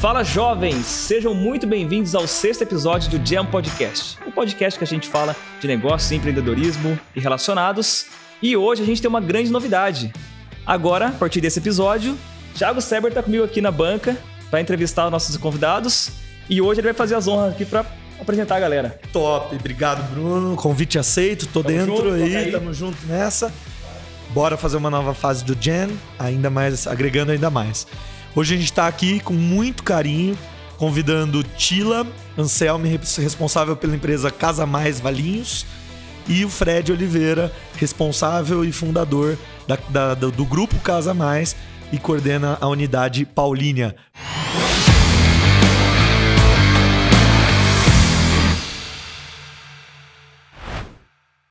Fala jovens, sejam muito bem-vindos ao sexto episódio do Jam Podcast, o um podcast que a gente fala de negócios, empreendedorismo e relacionados. E hoje a gente tem uma grande novidade. Agora, a partir desse episódio, Thiago Seber está comigo aqui na banca para entrevistar os nossos convidados e hoje ele vai fazer as honras aqui para apresentar a galera. Top, obrigado Bruno, convite aceito, tô tamo dentro junto, aí, aí, tamo junto nessa. Bora fazer uma nova fase do Jam, ainda mais, agregando ainda mais. Hoje a gente está aqui com muito carinho, convidando Tila Anselme, responsável pela empresa Casa Mais Valinhos, e o Fred Oliveira, responsável e fundador da, da, do grupo Casa Mais e coordena a unidade Paulínia.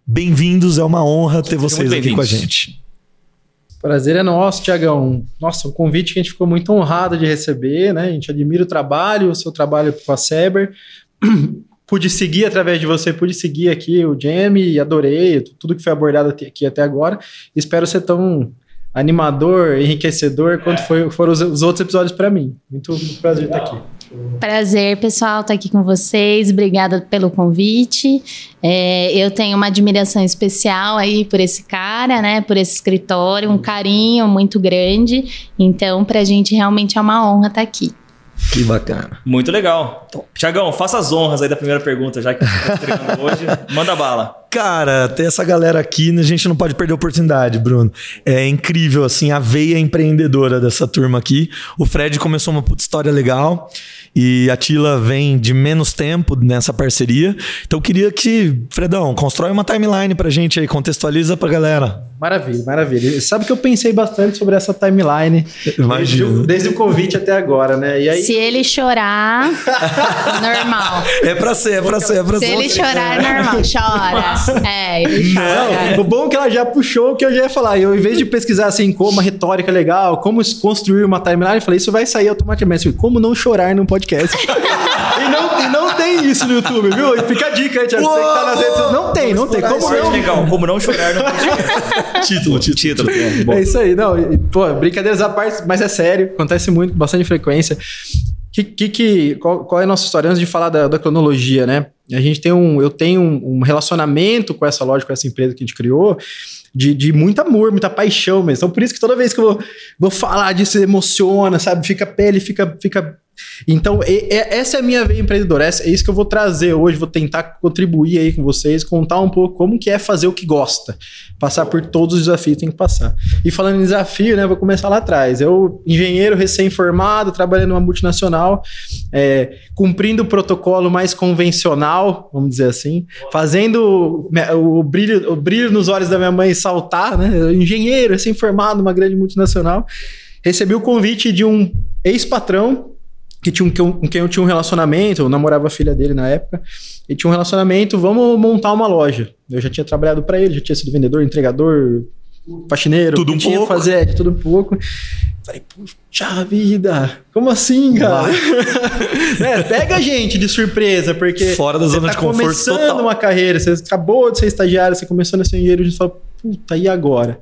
Bem-vindos, é uma honra ter vocês aqui com a gente. Prazer é nosso, Tiagão. Nossa, um convite que a gente ficou muito honrado de receber, né? A gente admira o trabalho, o seu trabalho com a Seber. pude seguir através de você, pude seguir aqui o Jamie e adorei tudo que foi abordado aqui até agora. Espero ser tão animador, enriquecedor quanto foi, foram os, os outros episódios para mim. Muito, muito prazer estar aqui. Prazer, pessoal, estar aqui com vocês. Obrigada pelo convite. É, eu tenho uma admiração especial aí por esse cara, né? Por esse escritório, um carinho muito grande. Então, para a gente realmente é uma honra estar aqui. Que bacana. Muito legal. Tiagão, faça as honras aí da primeira pergunta, já que está estreando hoje. Manda bala. Cara, ter essa galera aqui, a gente não pode perder a oportunidade, Bruno. É incrível, assim, a veia empreendedora dessa turma aqui. O Fred começou uma puta história legal e a Tila vem de menos tempo nessa parceria. Então eu queria que, Fredão, constrói uma timeline pra gente aí, contextualiza pra galera. Maravilha, maravilha. Sabe que eu pensei bastante sobre essa timeline desde, desde, o convite até agora, né? E aí... Se ele chorar, normal. É pra ser, é pra ser, é pra ser. Se ele chorar, é normal, chora. É, ele chora. Não, o bom é que ela já puxou o que eu já ia falar. Eu, em vez de pesquisar assim, como uma retórica legal, como construir uma timeline, eu falei, isso vai sair automaticamente. Como não chorar num podcast. e, não, e não tem isso no YouTube, viu? E fica a dica, Thiago. Você que tá nas redes Não tem, não tem. Como não? Legal, como não chorar no podcast título, título. título. É, é, isso aí, não. Pô, brincadeiras à parte, mas é sério, acontece muito, com bastante frequência. Que, que, que, qual, qual é a nossa história? Antes de falar da, da cronologia, né? A gente tem um, eu tenho um, um, relacionamento com essa loja, com essa empresa que a gente criou, de, de muito amor, muita paixão mesmo. Então, por isso que toda vez que eu vou, vou falar disso, emociona, sabe? Fica a pele, fica, fica então, e, e, essa é a minha veia empreendedora, essa, é isso que eu vou trazer hoje, vou tentar contribuir aí com vocês, contar um pouco como que é fazer o que gosta, passar por todos os desafios que tem que passar. E falando em desafio, né, vou começar lá atrás. Eu, engenheiro recém-formado, trabalhando numa multinacional, é, cumprindo o protocolo mais convencional, vamos dizer assim, fazendo o brilho, o brilho nos olhos da minha mãe saltar, né, engenheiro recém-formado numa grande multinacional, recebi o convite de um ex-patrão que tinha um, com quem eu tinha um relacionamento, eu namorava a filha dele na época, e tinha um relacionamento, vamos montar uma loja. Eu já tinha trabalhado para ele, já tinha sido vendedor, entregador, faxineiro, tudo um tinha pouco. fazer, é, de tudo um pouco. Falei, puxa vida, como assim, cara? é, pega a gente de surpresa, porque fora da zona tá de conforto começando total. uma carreira, você acabou de ser estagiário, você começou nesse engenheiro, a gente fala, puta, e agora?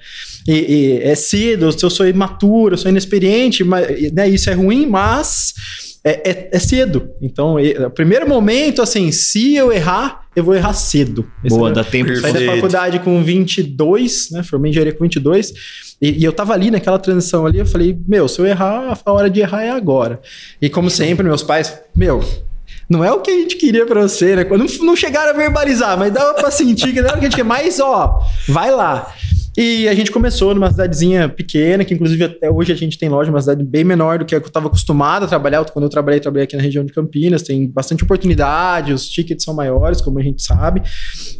E, e, é cedo, eu sou imaturo, eu sou inexperiente, mas, né, isso é ruim, mas é, é, é cedo. Então, o primeiro momento, assim, se eu errar, eu vou errar cedo. Esse Boa, é, dá tempo de Saí da faculdade com 22, né? Formei engenharia com 22. E, e, eu tava ali naquela transição ali, eu falei, meu, se eu errar, a hora de errar é agora. E como sempre, meus pais, meu, não é o que a gente queria para você, né? Não, não chegaram a verbalizar, mas dava para sentir que não era o que a gente queria. Mas, ó, vai lá. E a gente começou numa cidadezinha pequena, que inclusive até hoje a gente tem loja, uma cidade bem menor do que a que eu estava acostumado a trabalhar. Quando eu trabalhei, trabalhei aqui na região de Campinas, tem bastante oportunidade, os tickets são maiores, como a gente sabe.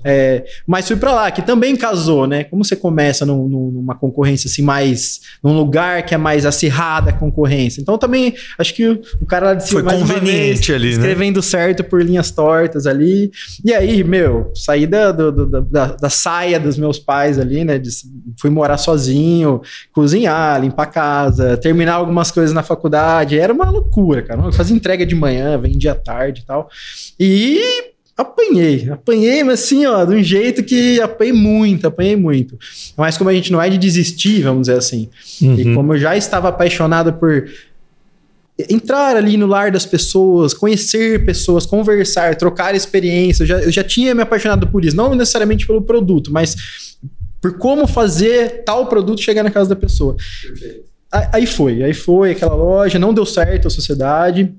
É, mas fui para lá, que também casou, né? Como você começa num, numa concorrência assim, mais. num lugar que é mais acirrada a concorrência. Então também acho que o, o cara lá de cima. Foi conveniente vez, ali, né? Escrevendo certo por linhas tortas ali. E aí, meu, saí da, do, do, da, da, saia dos meus pais ali, né? De, fui morar sozinho, cozinhar, limpar casa, terminar algumas coisas na faculdade. Era uma loucura, cara. Eu fazia entrega de manhã, vendia à tarde e tal. E apanhei, apanhei, mas assim, ó, de um jeito que apanhei muito, apanhei muito. Mas como a gente não é de desistir, vamos dizer assim, uhum. e como eu já estava apaixonado por entrar ali no lar das pessoas, conhecer pessoas, conversar, trocar experiências. Eu já, eu já tinha me apaixonado por isso, não necessariamente pelo produto, mas por como fazer tal produto chegar na casa da pessoa. Perfeito. Aí foi, aí foi aquela loja, não deu certo a sociedade.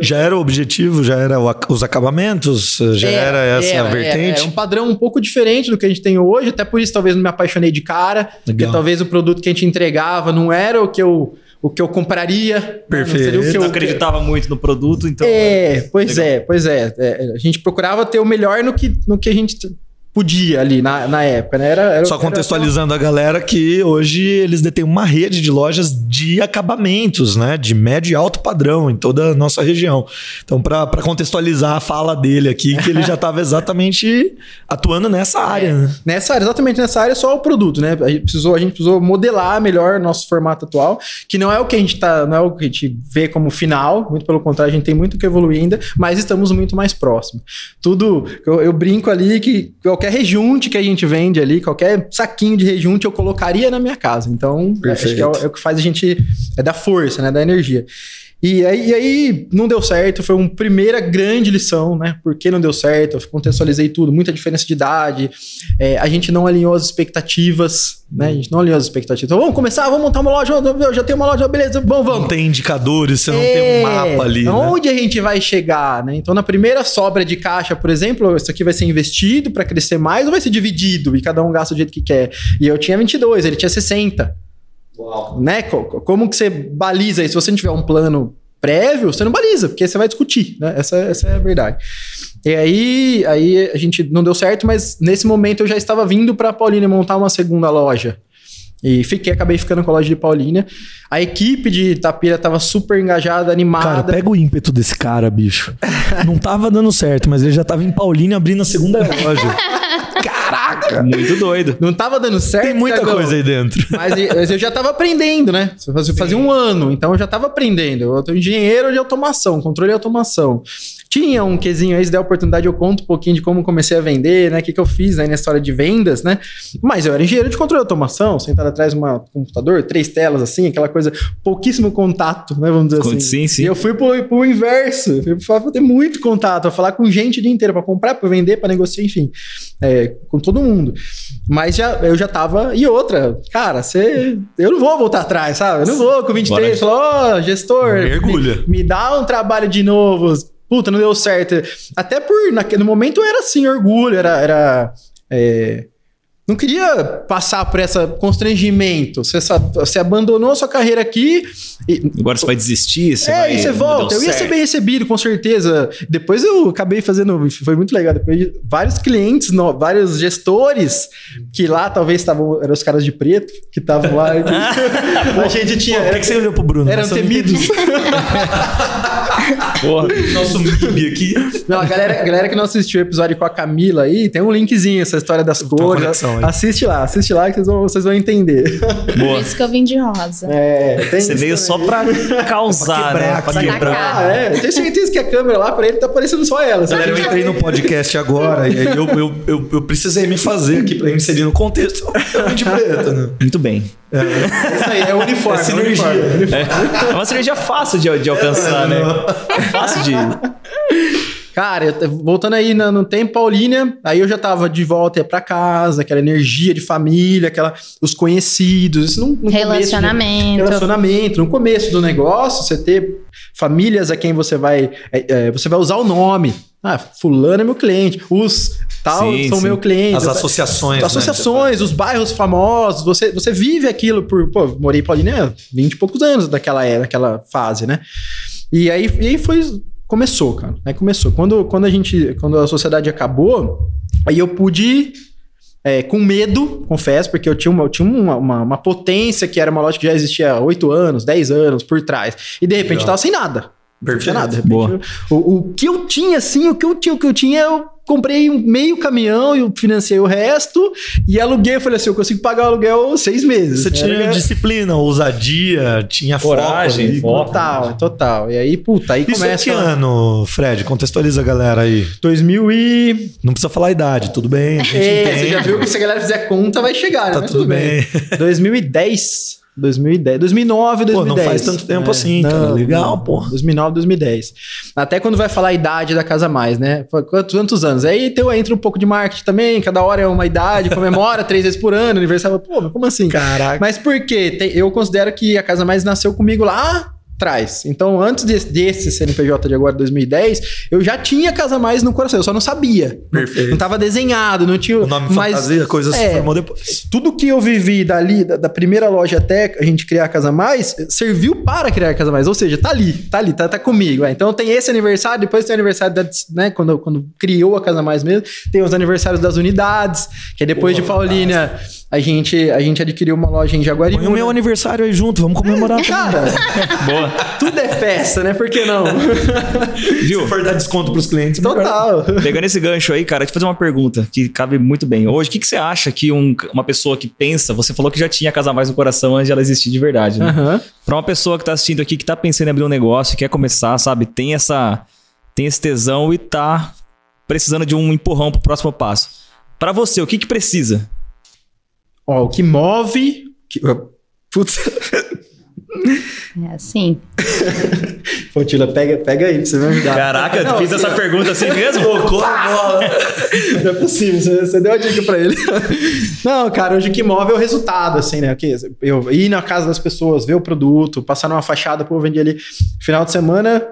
Já era o objetivo, já era os acabamentos, já é, era essa era, vertente. É, é um padrão um pouco diferente do que a gente tem hoje, até por isso talvez não me apaixonei de cara, Legal. porque talvez o produto que a gente entregava não era o que eu o que eu compraria. Perfeito. Né? Não, não acreditava muito no produto, então. É, pois legal. é, pois é, é. A gente procurava ter o melhor no que, no que a gente podia ali na, na época, né? Era, era Só contextualizando era... a galera que hoje eles detêm uma rede de lojas de acabamentos, né? De médio e alto padrão em toda a nossa região. Então, para contextualizar a fala dele aqui, que ele já estava exatamente atuando nessa área, é, né? Nessa área, exatamente nessa área, só o produto, né? A gente precisou, a gente precisou modelar melhor nosso formato atual, que não é o que a gente tá, não é o que a gente vê como final, muito pelo contrário, a gente tem muito que evoluir ainda, mas estamos muito mais próximos. Tudo, eu, eu brinco ali que qualquer qualquer rejunte que a gente vende ali, qualquer saquinho de rejunte, eu colocaria na minha casa. Então, é, acho que é o, é o, que faz a gente. É da força, né? Da energia. E aí, e aí, não deu certo, foi uma primeira grande lição, né? Por que não deu certo? Eu contextualizei tudo, muita diferença de idade, é, a gente não alinhou as expectativas, né? A gente não alinhou as expectativas. Então, vamos começar, vamos montar uma loja, eu já tenho uma loja, beleza, vamos, vamos. Não tem indicadores, você é, não tem um mapa ali. Né? Onde a gente vai chegar, né? Então, na primeira sobra de caixa, por exemplo, isso aqui vai ser investido para crescer mais ou vai ser dividido e cada um gasta do jeito que quer? E eu tinha 22, ele tinha 60. Uau. Né? Como que você baliza isso? Se você não tiver um plano prévio, você não baliza, porque você vai discutir, né? Essa, essa é a verdade. E aí, aí a gente não deu certo, mas nesse momento eu já estava vindo para Paulínia montar uma segunda loja. E fiquei, acabei ficando com a loja de Paulínia. A equipe de Tapira tava super engajada, animada. Cara, pega o ímpeto desse cara, bicho. não tava dando certo, mas ele já tava em Paulínia abrindo a segunda loja. Caraca! Muito doido. Não tava dando certo. Tem muita cagão. coisa aí dentro. Mas eu já tava aprendendo, né? Fazia, fazia um ano, então eu já tava aprendendo. Eu tô engenheiro de automação, controle de automação. Tinha um quesinho aí, se der oportunidade, eu conto um pouquinho de como comecei a vender, né? O que, que eu fiz aí na história de vendas, né? Mas eu era engenheiro de controle de automação, sentado atrás de um computador, três telas assim, aquela coisa, pouquíssimo contato, né? Vamos dizer assim. Sim, sim. E eu fui pro, pro inverso, fui pra ter muito contato, pra falar com gente o dia inteiro, pra comprar, pra vender, pra negociar, enfim. É, com todo mundo. Mas já, eu já tava. E outra, cara, você. Eu não vou voltar atrás, sabe? Eu não vou com 23 falar, ó, oh, gestor. Mergulha. Me, me dá um trabalho de novo puta, não deu certo. Até por, naquele momento era assim, orgulho, era. era é, não queria passar por esse constrangimento. Você, você abandonou a sua carreira aqui. E, Agora você vai desistir, você é, vai, e você volta. Eu ia ser bem recebido, com certeza. Depois eu acabei fazendo. Foi muito legal. Depois de vários clientes, no, vários gestores, que lá talvez estavam. Eram os caras de preto, que estavam lá. a gente tinha. Por que, que você olhou pro Bruno? Eram temidos. Porra, nosso MIB aqui. Não, a galera, a galera que não assistiu o episódio com a Camila aí, tem um linkzinho, essa história das cores. Assiste lá, assiste lá que vocês vão, vocês vão entender. Boa. Por isso que eu vim de rosa. É, Você veio só pra causar, pra quebrar, né? Pra quebrar. Ah, é. Eu tenho certeza que a câmera lá pra ele tá aparecendo só ela. Galera, eu entrei no podcast agora e aí eu, eu, eu, eu, precisei me fazer aqui pra inserir no contexto. Eu vim de preta, né? Muito bem. É, isso aí, é uniforme. É, sinergia. É, uniforme. é, é uma sinergia fácil de, de alcançar, né? É fácil de. Cara, eu, voltando aí no, no tempo Paulínia, aí eu já tava de volta para casa, aquela energia de família, aquela os conhecidos, isso no, no relacionamento. Começo, relacionamento, no começo do negócio, você ter famílias a quem você vai é, é, você vai usar o nome. Ah, fulano é meu cliente. Os tal sim, são sim. meu cliente. As associações. As associações, né? os bairros famosos. Você, você vive aquilo por. Pô, morei em Paulínia 20 e poucos anos daquela era, daquela fase, né? E aí, e aí foi começou, cara. Aí começou. Quando, quando a gente, quando a sociedade acabou, aí eu pude é, com medo, confesso, porque eu tinha, uma, eu tinha uma, uma, uma, potência que era uma loja que já existia há 8 anos, 10 anos por trás. E de repente Legal. tava sem nada. Não tinha nada. Repente, Boa. o, o que eu tinha, assim, o que eu tinha, o que eu tinha, eu comprei um meio caminhão e financei o resto e aluguei. Falei assim: eu consigo pagar o aluguel seis meses. Você tinha Era... disciplina, ousadia, tinha coragem. Foco, total, total. E aí, puta, aí Isso começa. que ano, Fred? Contextualiza a galera aí. 2000 e. Não precisa falar a idade, tudo bem. A gente é, você já viu que se a galera fizer conta, vai chegar, né? Tá Mas tudo, bem. bem. 2010. 2010. 2009, 2010. Pô, não faz tanto tempo assim, cara. Legal, pô. 2009, 2010. Até quando vai falar a idade da Casa Mais, né? Quantos, quantos anos? Aí teu, entra um pouco de marketing também, cada hora é uma idade, comemora três vezes por ano, aniversário. Pô, mas como assim? Caraca. Mas por quê? Tem- eu considero que a Casa Mais nasceu comigo lá atrás. Então, antes desse, desse CNPJ de agora, 2010, eu já tinha Casa Mais no coração, eu só não sabia. Perfeito. Não tava desenhado, não tinha... O nome mas, fantasia, coisa se é, formou depois. tudo que eu vivi dali, da, da primeira loja até a gente criar a Casa Mais, serviu para criar a Casa Mais. Ou seja, tá ali, tá ali, tá, tá comigo. é. Então tem esse aniversário, depois tem o aniversário da, né, quando, quando criou a Casa Mais mesmo, tem os aniversários das unidades, que é depois de Paulínia, a gente, a gente adquiriu uma loja em Jaguariúna. Põe o meu aniversário aí junto, vamos comemorar. Cara, Boa. tudo é festa, né? Por que não? Viu? Se for dar desconto pros clientes. Total. Pegando esse gancho aí, cara, te fazer uma pergunta que cabe muito bem. Hoje, o que, que você acha que um- uma pessoa que pensa, você falou que já tinha Casa Mais no coração antes de ela existir de verdade, né? Aham. Pra uma pessoa que tá assistindo aqui, que tá pensando em abrir um negócio, quer começar, sabe? Tem essa tem esse tesão e tá precisando de um empurrão pro próximo passo. Pra você, o que que precisa? Ó, o que move. que- Putz. É assim. Pô, Tila, pega, pega aí pra você me ajudar. Caraca, Não, fiz essa pergunta assim mesmo? Bola. Não é possível, você, você deu a dica pra ele. Não, cara, hoje o que move é o resultado, assim, né? Que eu ir na casa das pessoas, ver o produto, passar numa fachada, pô, eu vendi ali. Final de semana,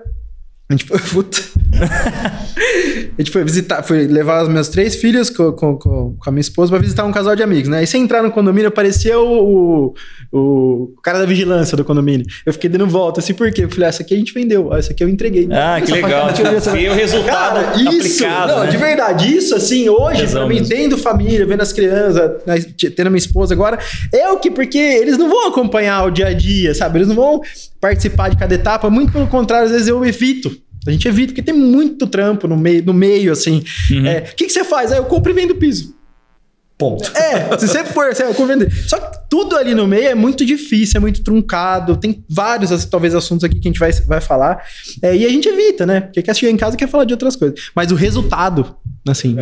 a gente foi. Puta. a gente foi visitar, foi levar as minhas três filhas com, com, com, a minha esposa pra visitar um casal de amigos, né? E sem entrar no condomínio, parecia o, o, o cara da vigilância do condomínio. Eu fiquei dando volta, assim, por quê? Eu falei, ah, essa aqui a gente vendeu, ah, essa aqui eu entreguei. Ah, que legal. ver o resultado Cara, isso, aplicado, não, né? de verdade, isso assim, hoje, pra mim, tendo família, vendo as crianças, né, tendo a minha esposa agora, é o que, porque eles não vão acompanhar o dia a dia, sabe? Eles não vão participar de cada etapa, muito pelo contrário, às vezes eu evito. A gente evita, porque tem muito trampo no meio, no meio assim. Uhum. É, O que, que você faz? Aí eu compro e vendo piso. Ponto. É, se sempre for, eu compro e vendo. Só que tudo ali no meio é muito difícil, é muito truncado. Tem vários, assim, talvez, assuntos aqui que a gente vai, vai falar. É, e a gente evita, né? Porque quer chegar em casa e quer falar de outras coisas. Mas o resultado, assim,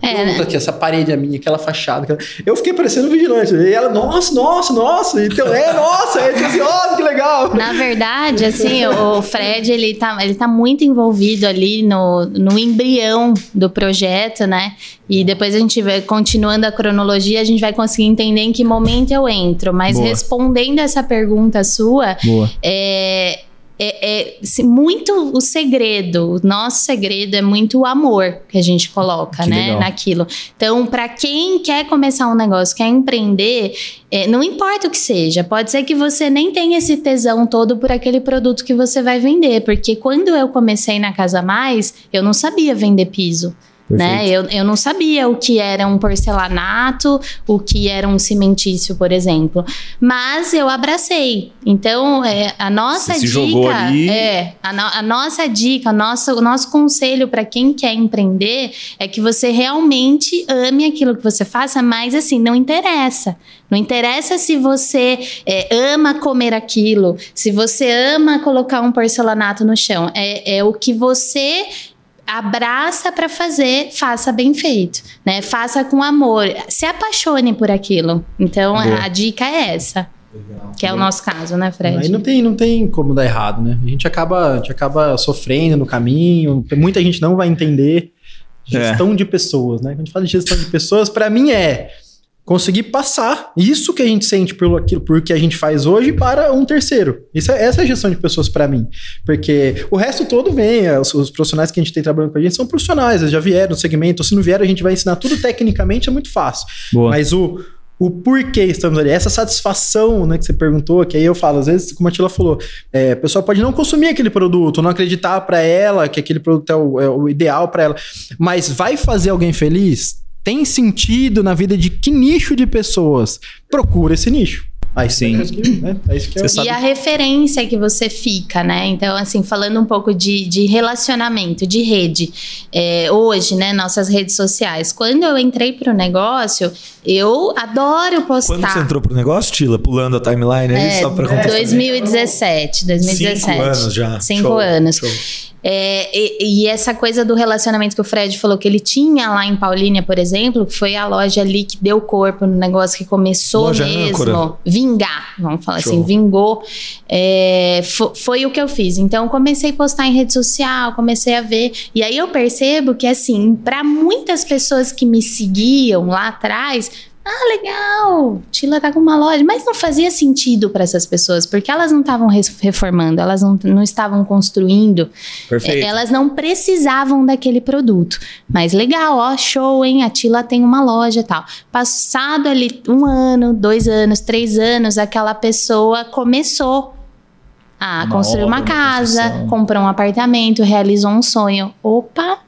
É, né? Puta, aqui, essa parede é minha, aquela fachada. aquela- Eu fiquei parecendo um vigilante. E ela, nossa, nossa, nossa. Então, é, nossa. Aí eu assim, ó, que legal. Na verdade, assim, o Fred, ele tá, ele tá muito envolvido ali no, no embrião do projeto, né? E depois a gente vai, continuando a cronologia, a gente vai conseguir entender em que momento eu entro. Mas Boa. respondendo essa pergunta sua, Boa. é, é, é, muito o segredo, o nosso segredo é muito o amor que a gente coloca, Que né, legal. naquilo. Então, para quem quer começar um negócio, quer empreender, é, não importa o que seja, pode ser que você nem tenha esse tesão todo por aquele produto que você vai vender, porque quando eu comecei na Casa Mais, eu não sabia vender piso. Né? Eu, eu não sabia o que era um porcelanato, o que era um cimentício, por exemplo. Mas eu abracei. Então, é, a nossa Você dica é a, no- a nossa dica, a nossa, o nosso conselho para quem quer empreender é que você realmente ame aquilo que você faça, mas assim, não interessa. Não interessa se você é, ama comer aquilo, se você ama colocar um porcelanato no chão. É, é o que você abraça para fazer, faça bem feito, né? Faça com amor, se apaixone por aquilo. Então Boa. a, a dica é essa, que é o nosso caso, né, Fred? Aí não tem, não tem como dar errado, né? A gente acaba, a gente acaba sofrendo no caminho. Muita gente não vai entender gestão de pessoas, né? Quando a gente fala de gestão de pessoas, para mim é conseguir passar isso que a gente sente pelo aquilo, por que a gente faz hoje para um terceiro. Isso é, essa é a gestão de pessoas para mim, porque o resto todo vem, é, os, os profissionais que a gente tem trabalhando com a gente são profissionais, eles já vieram no segmento, se não vieram a gente vai ensinar tudo tecnicamente, é muito fácil. Boa. Mas o, o porquê estamos ali, essa satisfação né, que você perguntou, que aí eu falo, às vezes, como a Tila falou, é, a pessoa pode não consumir aquele produto, não acreditar para ela que aquele produto é o, é o ideal para ela, mas vai fazer alguém feliz? Tem sentido na vida de que nicho de pessoas? Procura esse nicho. Aí Sim. É isso que, né? é isso que Você é. sabe- E a referência que você fica, né? Então, assim, falando um pouco de, de relacionamento, de rede, é, hoje, né, nossas redes sociais. Quando eu entrei pro negócio, eu adoro postar. Quando você entrou pro negócio, Tila, pulando a timeline aí, É, só pra contar. 2017, 2017. Cinco anos já. Cinco Show, anos. show. É, e, e essa coisa do relacionamento que o Fred falou que ele tinha lá em Paulínia, por exemplo, foi a loja ali que deu corpo no negócio que começou Loja mesmo. âncora. vingar, vamos falar Show. assim, vingou. É, foi o que eu fiz. Então, comecei a postar em rede social, comecei a ver. E aí eu percebo que, assim, para muitas pessoas que me seguiam lá atrás, ah, legal, Tila tá com uma loja. Mas não fazia sentido para essas pessoas, porque elas não estavam reformando, elas não, não estavam construindo. Perfeito. Elas não precisavam daquele produto. Mas legal, ó, show, hein? A Tila tem uma loja e tal. Passado ali um ano, dois anos, três anos, aquela pessoa começou a uma construir uma casa, comprou um apartamento, realizou um sonho. Opa,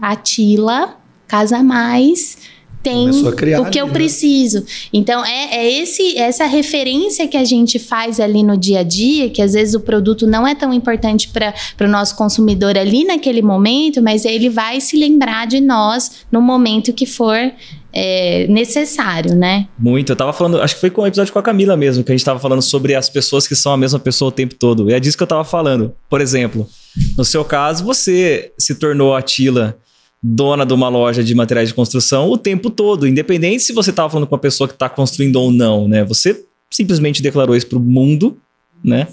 a Tila, casa mais tem o que eu né? preciso. Então, é, é esse, essa referência que a gente faz ali no dia a dia, que às vezes o produto não é tão importante para o nosso consumidor ali naquele momento, mas ele vai se lembrar de nós no momento que for é, necessário, né? Muito. Eu tava falando, acho que foi com o episódio com a Camila mesmo, que a gente tava falando sobre as pessoas que são a mesma pessoa o tempo todo. E é disso que eu tava falando. Por exemplo, no seu caso, você se tornou a Tila dona de uma loja de materiais de construção o tempo todo, independente se você estava falando com uma pessoa que está construindo ou não, né? Você simplesmente declarou isso para o mundo, né?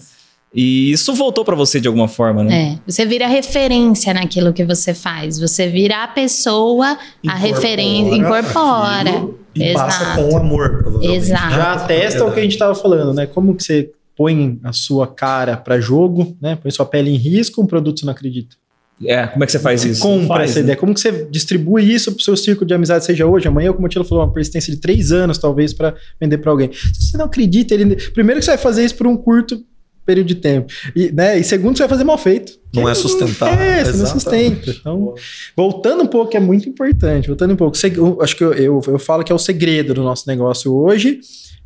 E isso voltou para você de alguma forma, né? É, você vira referência naquilo que você faz. Você vira a pessoa, incorpora a referência, incorpora. E Exato. passa com amor, Exato. Já atesta o que a gente estava falando, né? Como que você põe a sua cara para jogo, né? Põe sua pele em risco, um produto você não acredita. É, como é que você faz você isso? Compra faz, essa né? ideia. Como que você distribui isso pro seu círculo de amizade, seja hoje, amanhã, como a Tila falou, uma persistência de três anos, talvez, para vender para alguém. Se você não acredita, ele... primeiro que você vai fazer isso por um curto período de tempo. E, né, e segundo, você vai fazer mal feito. Não é sustentável. É, você não sustenta. Então, voltando um pouco, é muito importante. Voltando um pouco, acho que eu, eu, eu falo que é o segredo do nosso negócio hoje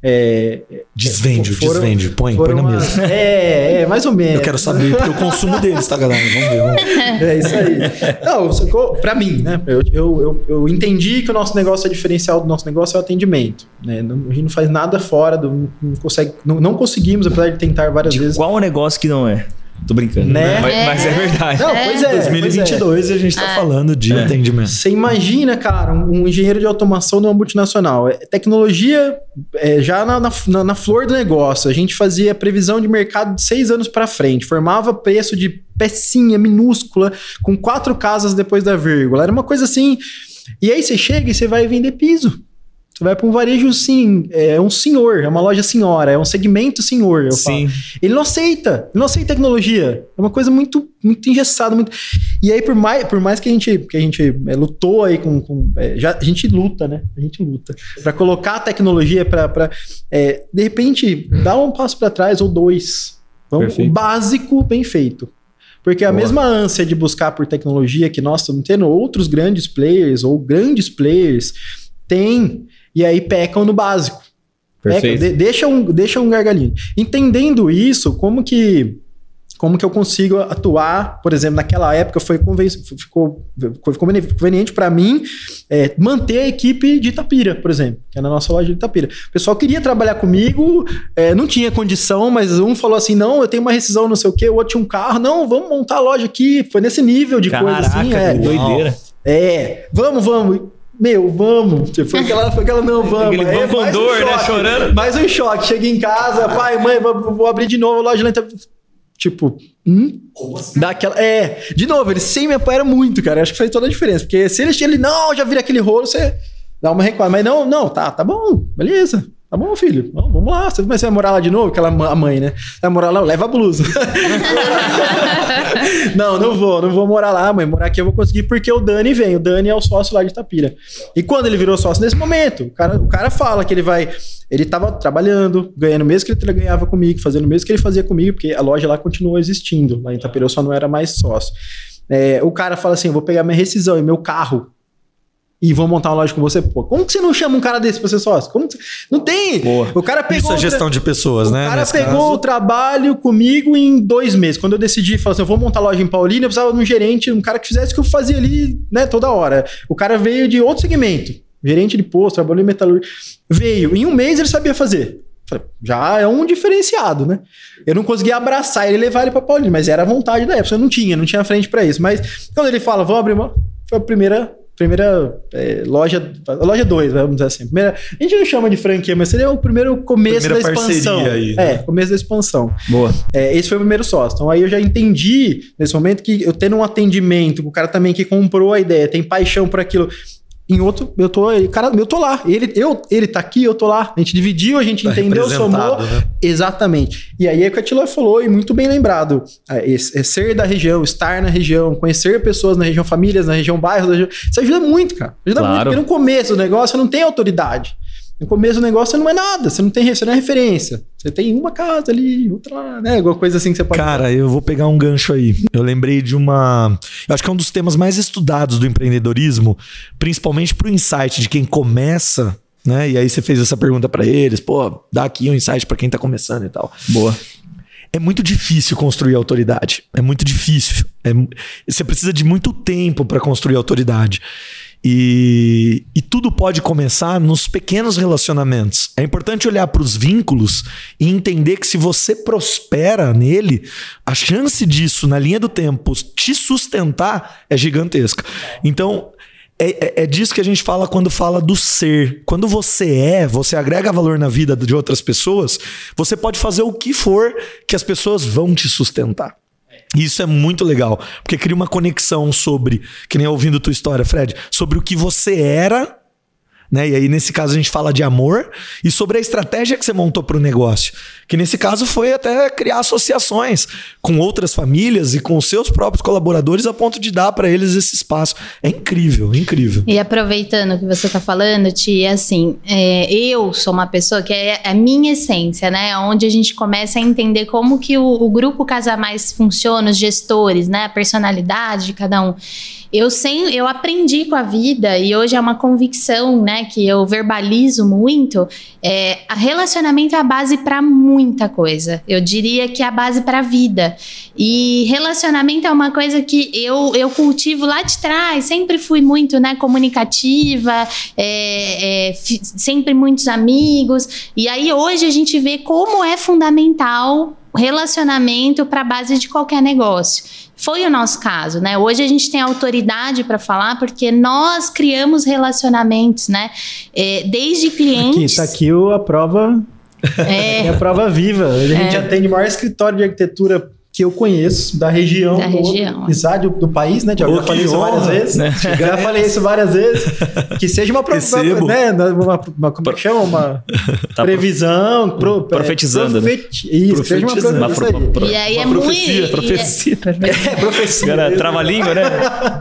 é, desvende, foram, desvende, põe, põe na mesa. É, é, mais ou menos. Eu quero saber, porque o consumo deles, tá, galera? Vamos ver. Vamos ver. É isso aí. Não, pra mim, né? Eu, eu, eu, eu, entendi que o nosso negócio é diferencial do nosso negócio é o atendimento. Né? Não, a gente não faz nada fora, do, não, consegue, não, não conseguimos, apesar de tentar várias de vezes. Qual o negócio que não é? Tô brincando. Né? Mas, é. mas, é verdade. Não, pois é. 2022 é. a gente tá é. falando de é. atendimento. Você imagina, cara, um, engenheiro de automação de uma multinacional. É, tecnologia é, já na, na, na, flor do negócio. A gente fazia previsão de mercado de seis anos para frente. Formava preço de pecinha minúscula com quatro casas depois da vírgula. Era uma coisa assim. E aí você chega e você vai vender piso. Você vai para um varejo, sim, é um senhor, é uma loja senhora, é um segmento senhor, eu sim. falo. Ele não aceita, ele não aceita tecnologia. É uma coisa muito, muito engessada. Muito... E aí, por mais, por mais que a gente, que a gente é, lutou aí com. com é, já, a gente luta, né? A gente luta. para colocar a tecnologia para. É, de repente, dar um passo para trás ou dois. Vamos, o básico bem feito. Porque a Boa. mesma ânsia de buscar por tecnologia que nós estamos tendo, outros grandes players ou grandes players têm e aí pecam no básico. Perfeito. Pecam, de, deixa, um, deixa um gargalinho. Entendendo isso, como que como que eu consigo atuar, por exemplo, naquela época foi ficou, ficou conveniente para mim é, manter a equipe de Itapira, por exemplo, que é na nossa loja de Itapira. O pessoal queria trabalhar comigo, é, não tinha condição, mas um falou assim: não, eu tenho uma rescisão, não sei o quê, o outro tinha um carro, não, vamos montar a loja aqui. Foi nesse nível de Caraca, coisa assim. É, doideira. É, vamos, vamos meu, vamos. Tipo, foi aquela, foi aquela não, vamos. Aquele vamos com dor, um né? Chorando. Mais um choque. Chega em casa, pai, mãe, vou, vou abrir de novo a loja lenta. Tipo, hum? Como assim? Daquela, é, de novo, ele sem me apoiar muito, cara. Acho que fez toda a diferença. Porque se ele, ele não, já vira aquele rolo, você dá uma reclama. Mas não, não, tá, tá bom, beleza. Tá bom, filho? vamos lá. Você vai morar lá de novo? Aquela a mãe, né? Vai morar lá, leva a blusa. não, não vou, não vou morar lá, mãe. Morar aqui eu vou conseguir porque o Dani vem. O Dani é o sócio lá de Itapira. E quando ele virou sócio nesse momento, o cara, o cara fala que ele vai. Ele tava trabalhando, ganhando o mesmo que ele ganhava comigo, fazendo o mesmo que ele fazia comigo, porque a loja lá continuou existindo. Lá em Itapira eu só não era mais sócio. É, o cara fala assim: eu vou pegar minha rescisão e meu carro e vão montar uma loja com você, pô, como que você não chama um cara desse pra ser sócio? Como que... Não tem. Boa. O cara pegou. Isso é gestão de pessoas, o né? O cara pegou caso. o trabalho comigo em dois meses. Quando eu decidi, falar assim, eu vou montar loja em Paulínia, eu precisava de um gerente, um cara que fizesse o que eu fazia ali, né, toda hora. O cara veio de outro segmento. Gerente de posto, trabalhou em metalúrgica. Veio. Em um mês ele sabia fazer. Já é um diferenciado, né? Eu não conseguia abraçar ele e levar ele pra Paulínia, mas era a vontade da época. Eu não tinha, não tinha frente para isso. Mas quando ele fala, vou abrir uma. Foi a primeira primeira é, loja, loja 2, vamos dizer assim. Primeira, a gente não chama de franquia, mas seria o primeiro começo Primeira da expansão. aí, né? É, começo da expansão. Boa. É, esse foi o primeiro sócio. Então aí eu já entendi nesse momento que eu tendo um atendimento, o cara também que comprou a ideia, tem paixão por aquilo. Em outro, eu tô, ele- cara, eu tô lá. Ele, eu, ele tá aqui, eu tô lá. A gente dividiu, a gente Tá entendeu, somou. né? Exatamente. E aí é o que a Tila falou, e muito bem lembrado. É, esse- é ser da região, estar na região, conhecer pessoas na região, famílias na região, bairros região. Isso ajuda muito, cara. Ajuda Claro. muito, porque no começo do negócio não tem autoridade. No começo do negócio você não é nada, você não tem você não é referência. Você tem uma casa ali, outra lá, né? Alguma coisa assim que você pode. Cara, eu vou pegar um gancho aí. Eu lembrei de uma. Eu acho que é um dos temas mais estudados do empreendedorismo, principalmente pro insight de quem começa, né? E aí você fez essa pergunta pra eles, pô, dá aqui um insight pra quem tá começando e tal. Boa. É muito difícil construir autoridade. É muito difícil. É você precisa de muito tempo para construir autoridade. E, e tudo pode começar nos pequenos relacionamentos. É importante olhar para os vínculos e entender que se você prospera nele, a chance disso na linha do tempo te sustentar é gigantesca. Então, é, é- é disso que a gente fala quando fala do ser. Quando você é, você agrega valor na vida de outras pessoas, você pode fazer o que for que as pessoas vão te sustentar. E Isso é muito legal, porque cria uma conexão sobre, que nem ouvindo tua história, Fred, sobre o que você era, né? E aí nesse caso a gente fala de amor e sobre a estratégia que você montou para o negócio, que nesse caso foi até criar associações com outras famílias e com os seus próprios colaboradores a ponto de dar para eles esse espaço. É incrível, incrível. E aproveitando o que você está falando, Tia, assim, é, eu sou uma pessoa que é a minha essência, né? Onde a gente começa a entender como que o, o grupo Casa Mais funciona, os gestores, né? A personalidade de cada um. Eu sei, eu aprendi com a vida e hoje é uma convicção, né? Que eu verbalizo muito. É, relacionamento é a base para muita coisa. Eu diria que é a base para a vida. E relacionamento é uma coisa que eu, eu cultivo lá de trás. Sempre fui muito né, comunicativa, é, é, sempre muitos amigos. E aí hoje a gente vê como é fundamental relacionamento para a base de qualquer negócio. Foi o nosso caso, né? Hoje a gente tem autoridade para falar porque nós criamos relacionamentos, né? É, desde Aqui, clientes. tá aqui o- a prova É, É a prova viva. A gente atende o maior escritório de arquitetura que eu conheço, da região, Da do, região. exato, do, do país, né, Tiago? Já falei isso várias honra, vezes. né? Já falei isso várias vezes. Que seja uma Recebo. né? Uma, uma, como é que chama? Uma Tá previsão. Pro, Profetizando, né? profeti- Isso, que seja uma profecia. pro- pro- e aí é muito. profecia, e- profecia. É, profecia. Cara, trava-língua, né?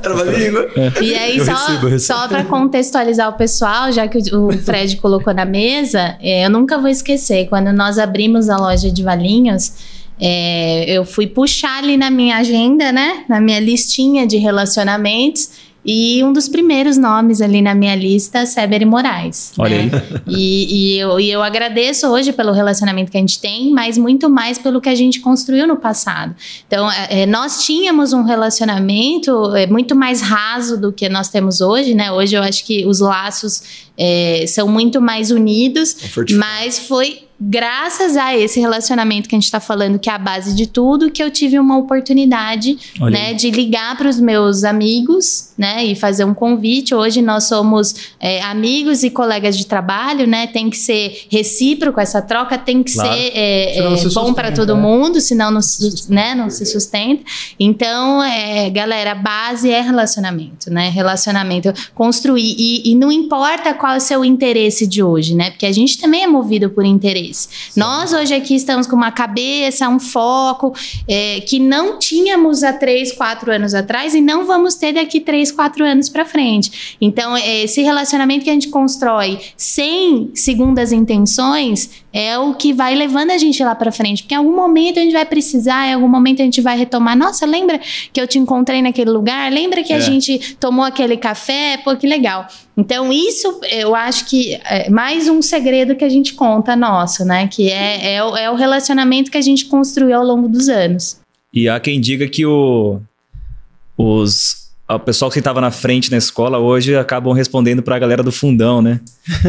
Trava-língua. E aí, Eu só, recebo, eu recebo. só para contextualizar o pessoal, já que o o Fred colocou na mesa, é, eu nunca vou esquecer, quando nós abrimos a loja de Valinhos, é, eu fui puxar ali na minha agenda, né? Na minha listinha de relacionamentos. E um dos primeiros nomes ali na minha lista, Sever Moraes. Olha né? E, e eu, e eu agradeço hoje pelo relacionamento que a gente tem, mas muito mais pelo que a gente construiu no passado. Então, é, é, nós tínhamos um relacionamento é, muito mais raso do que nós temos hoje, né? Hoje eu acho que os laços é, são muito mais unidos, mas foi graças a esse relacionamento que a gente está falando, que é a base de tudo, que eu tive uma oportunidade né, de ligar para os meus amigos, né, e fazer um convite. Hoje nós somos é, amigos e colegas de trabalho, né? Tem que ser recíproco essa troca, tem que Claro. ser é, é, se bom para todo né? mundo, senão não, se- né, não se sustenta. Então, é, galera, a base é relacionamento, né? Relacionamento, construir e, e não importa qual é o seu interesse de hoje, né? Porque a gente também é movido por interesse. Nós hoje aqui estamos com uma cabeça, um foco é, que não tínhamos há três, quatro anos atrás e não vamos ter daqui três, quatro anos para frente. Então, é, esse relacionamento que a gente constrói sem segundas intenções é o que vai levando a gente lá para frente, porque em algum momento a gente vai precisar, em algum momento a gente vai retomar. Nossa, lembra que eu te encontrei naquele lugar? Lembra que a É. gente tomou aquele café? Pô, que legal. Então, isso eu acho que é mais um segredo que a gente conta nosso, né? Que é, é, o, é o relacionamento que a gente construiu ao longo dos anos. E há quem diga que o, os, o pessoal que estava na frente na escola hoje acabam respondendo para a galera do fundão, né?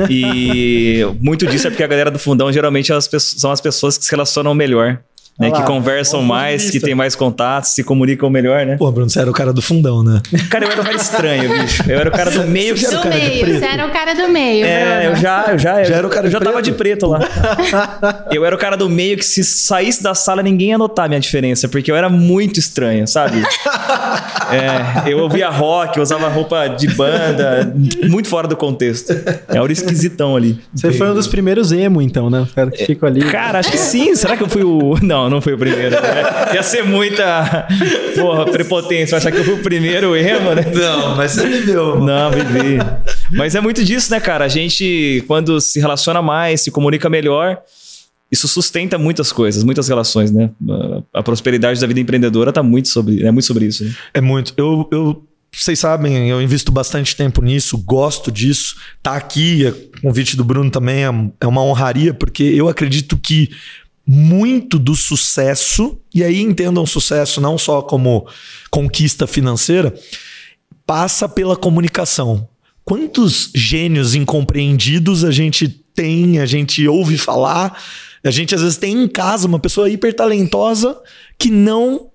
E muito disso é porque a galera do fundão geralmente é são as pessoas que se relacionam melhor. Né, Olha que conversam mais, que tem mais contatos, se comunicam melhor, né? Pô, Bruno, você era o cara do fundão, né? Cara, eu era um cara estranho, bicho. Eu era o cara do meio que Você era o Do meio, você era o cara do meio, É, Bruno. eu já, eu já, Já era o cara eu já tava preto? de preto lá. eu era o cara do meio que se saísse da sala ninguém ia notar a minha diferença, porque eu era muito estranho, sabe? É, eu ouvia rock, eu usava roupa de banda, muito fora do contexto. Eu era esquisitão ali. Você foi um dos primeiros emo, então, né? O cara que ficou ali. Cara, acho que sim. Será que eu fui o. Não, não fui o primeiro. né? Ia ser muita. Porra, prepotência. Achar que eu fui o primeiro emo, né? Não, mas você viveu. Não, vivi. Mas é muito disso, né, cara? A gente, quando se relaciona mais, se comunica melhor, isso sustenta muitas coisas, muitas relações, né? A- A prosperidade da vida empreendedora tá muito sobre, é muito sobre isso. Né? É muito. Eu, eu, vocês sabem, eu invisto bastante tempo nisso, gosto disso. Tá aqui, é convite do Bruno também é, é uma honraria, porque eu acredito que muito do sucesso, e aí entendam sucesso não só como conquista financeira, passa pela comunicação. Quantos gênios incompreendidos a gente tem, a gente ouve falar, a gente às vezes tem em casa uma pessoa hiper talentosa que não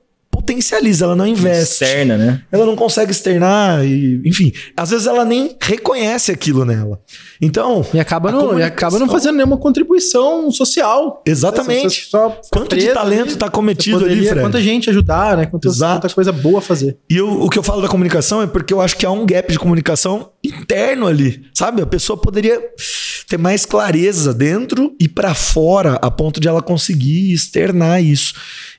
potencializa, ela não investe Externa, né? ela não consegue externar e, enfim, às vezes ela nem reconhece aquilo nela. Então, E acaba, não, e comunicação. acaba não fazendo nenhuma contribuição social. exatamente. Você só Quanto de talento ali. está cometido ali, poderia- Fred? Quanta gente ajudar, né? Quanta, Exato. quanta coisa boa fazer. E eu- o que eu falo da comunicação é porque eu acho que há um gap de comunicação interno ali, sabe? A pessoa poderia ter mais clareza dentro e pra fora, a ponto de ela conseguir externar isso.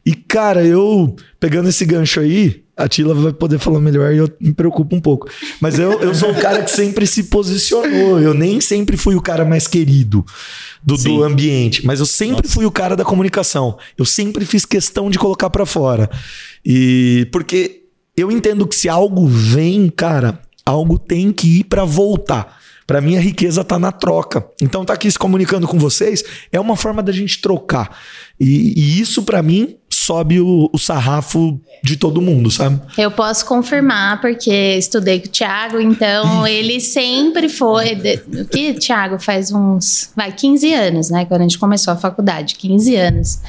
E cara, eu pegando esse gancho aí, a Tila vai poder falar melhor e eu me preocupo um pouco. Mas eu, eu sou um cara que sempre se posicionou. Eu nem sempre fui o cara mais querido do, do ambiente, mas eu sempre fui o cara da comunicação. Eu sempre fiz questão de colocar pra fora. E porque eu entendo que se algo vem, cara, algo tem que ir pra voltar. Pra mim a riqueza tá na troca. Então tá aqui se comunicando com vocês é uma forma da gente trocar. E, e isso pra mim sobe o, o sarrafo de todo mundo, sabe? Eu posso confirmar, porque estudei com o Thiago, então ele sempre foi. de- O que, Thiago? Faz uns. Vai, 15 anos, né? Quando a gente começou a faculdade, 15 anos.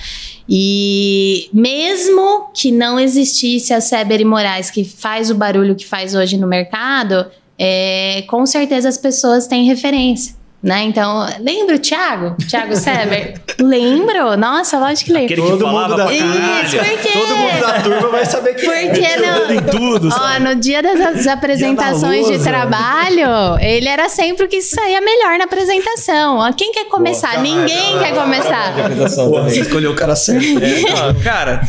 E mesmo que não existisse a Seber e Moraes, que faz o barulho que faz hoje no mercado, é, com certeza as pessoas têm referência. Né? Então, lembra o Thiago? Thiago Seber? Lembro? Nossa, lógico que lembro. Aquele que Todo falava mundo da-. Isso, porque... Todo mundo da turma vai saber que é. Porque não... Em tudo, Ó, no dia das, das apresentações de trabalho, ele era sempre o que saía melhor na apresentação. Ó, quem quer começar? Ninguém quer começar. Pô, você escolheu o cara certo. É, não, cara,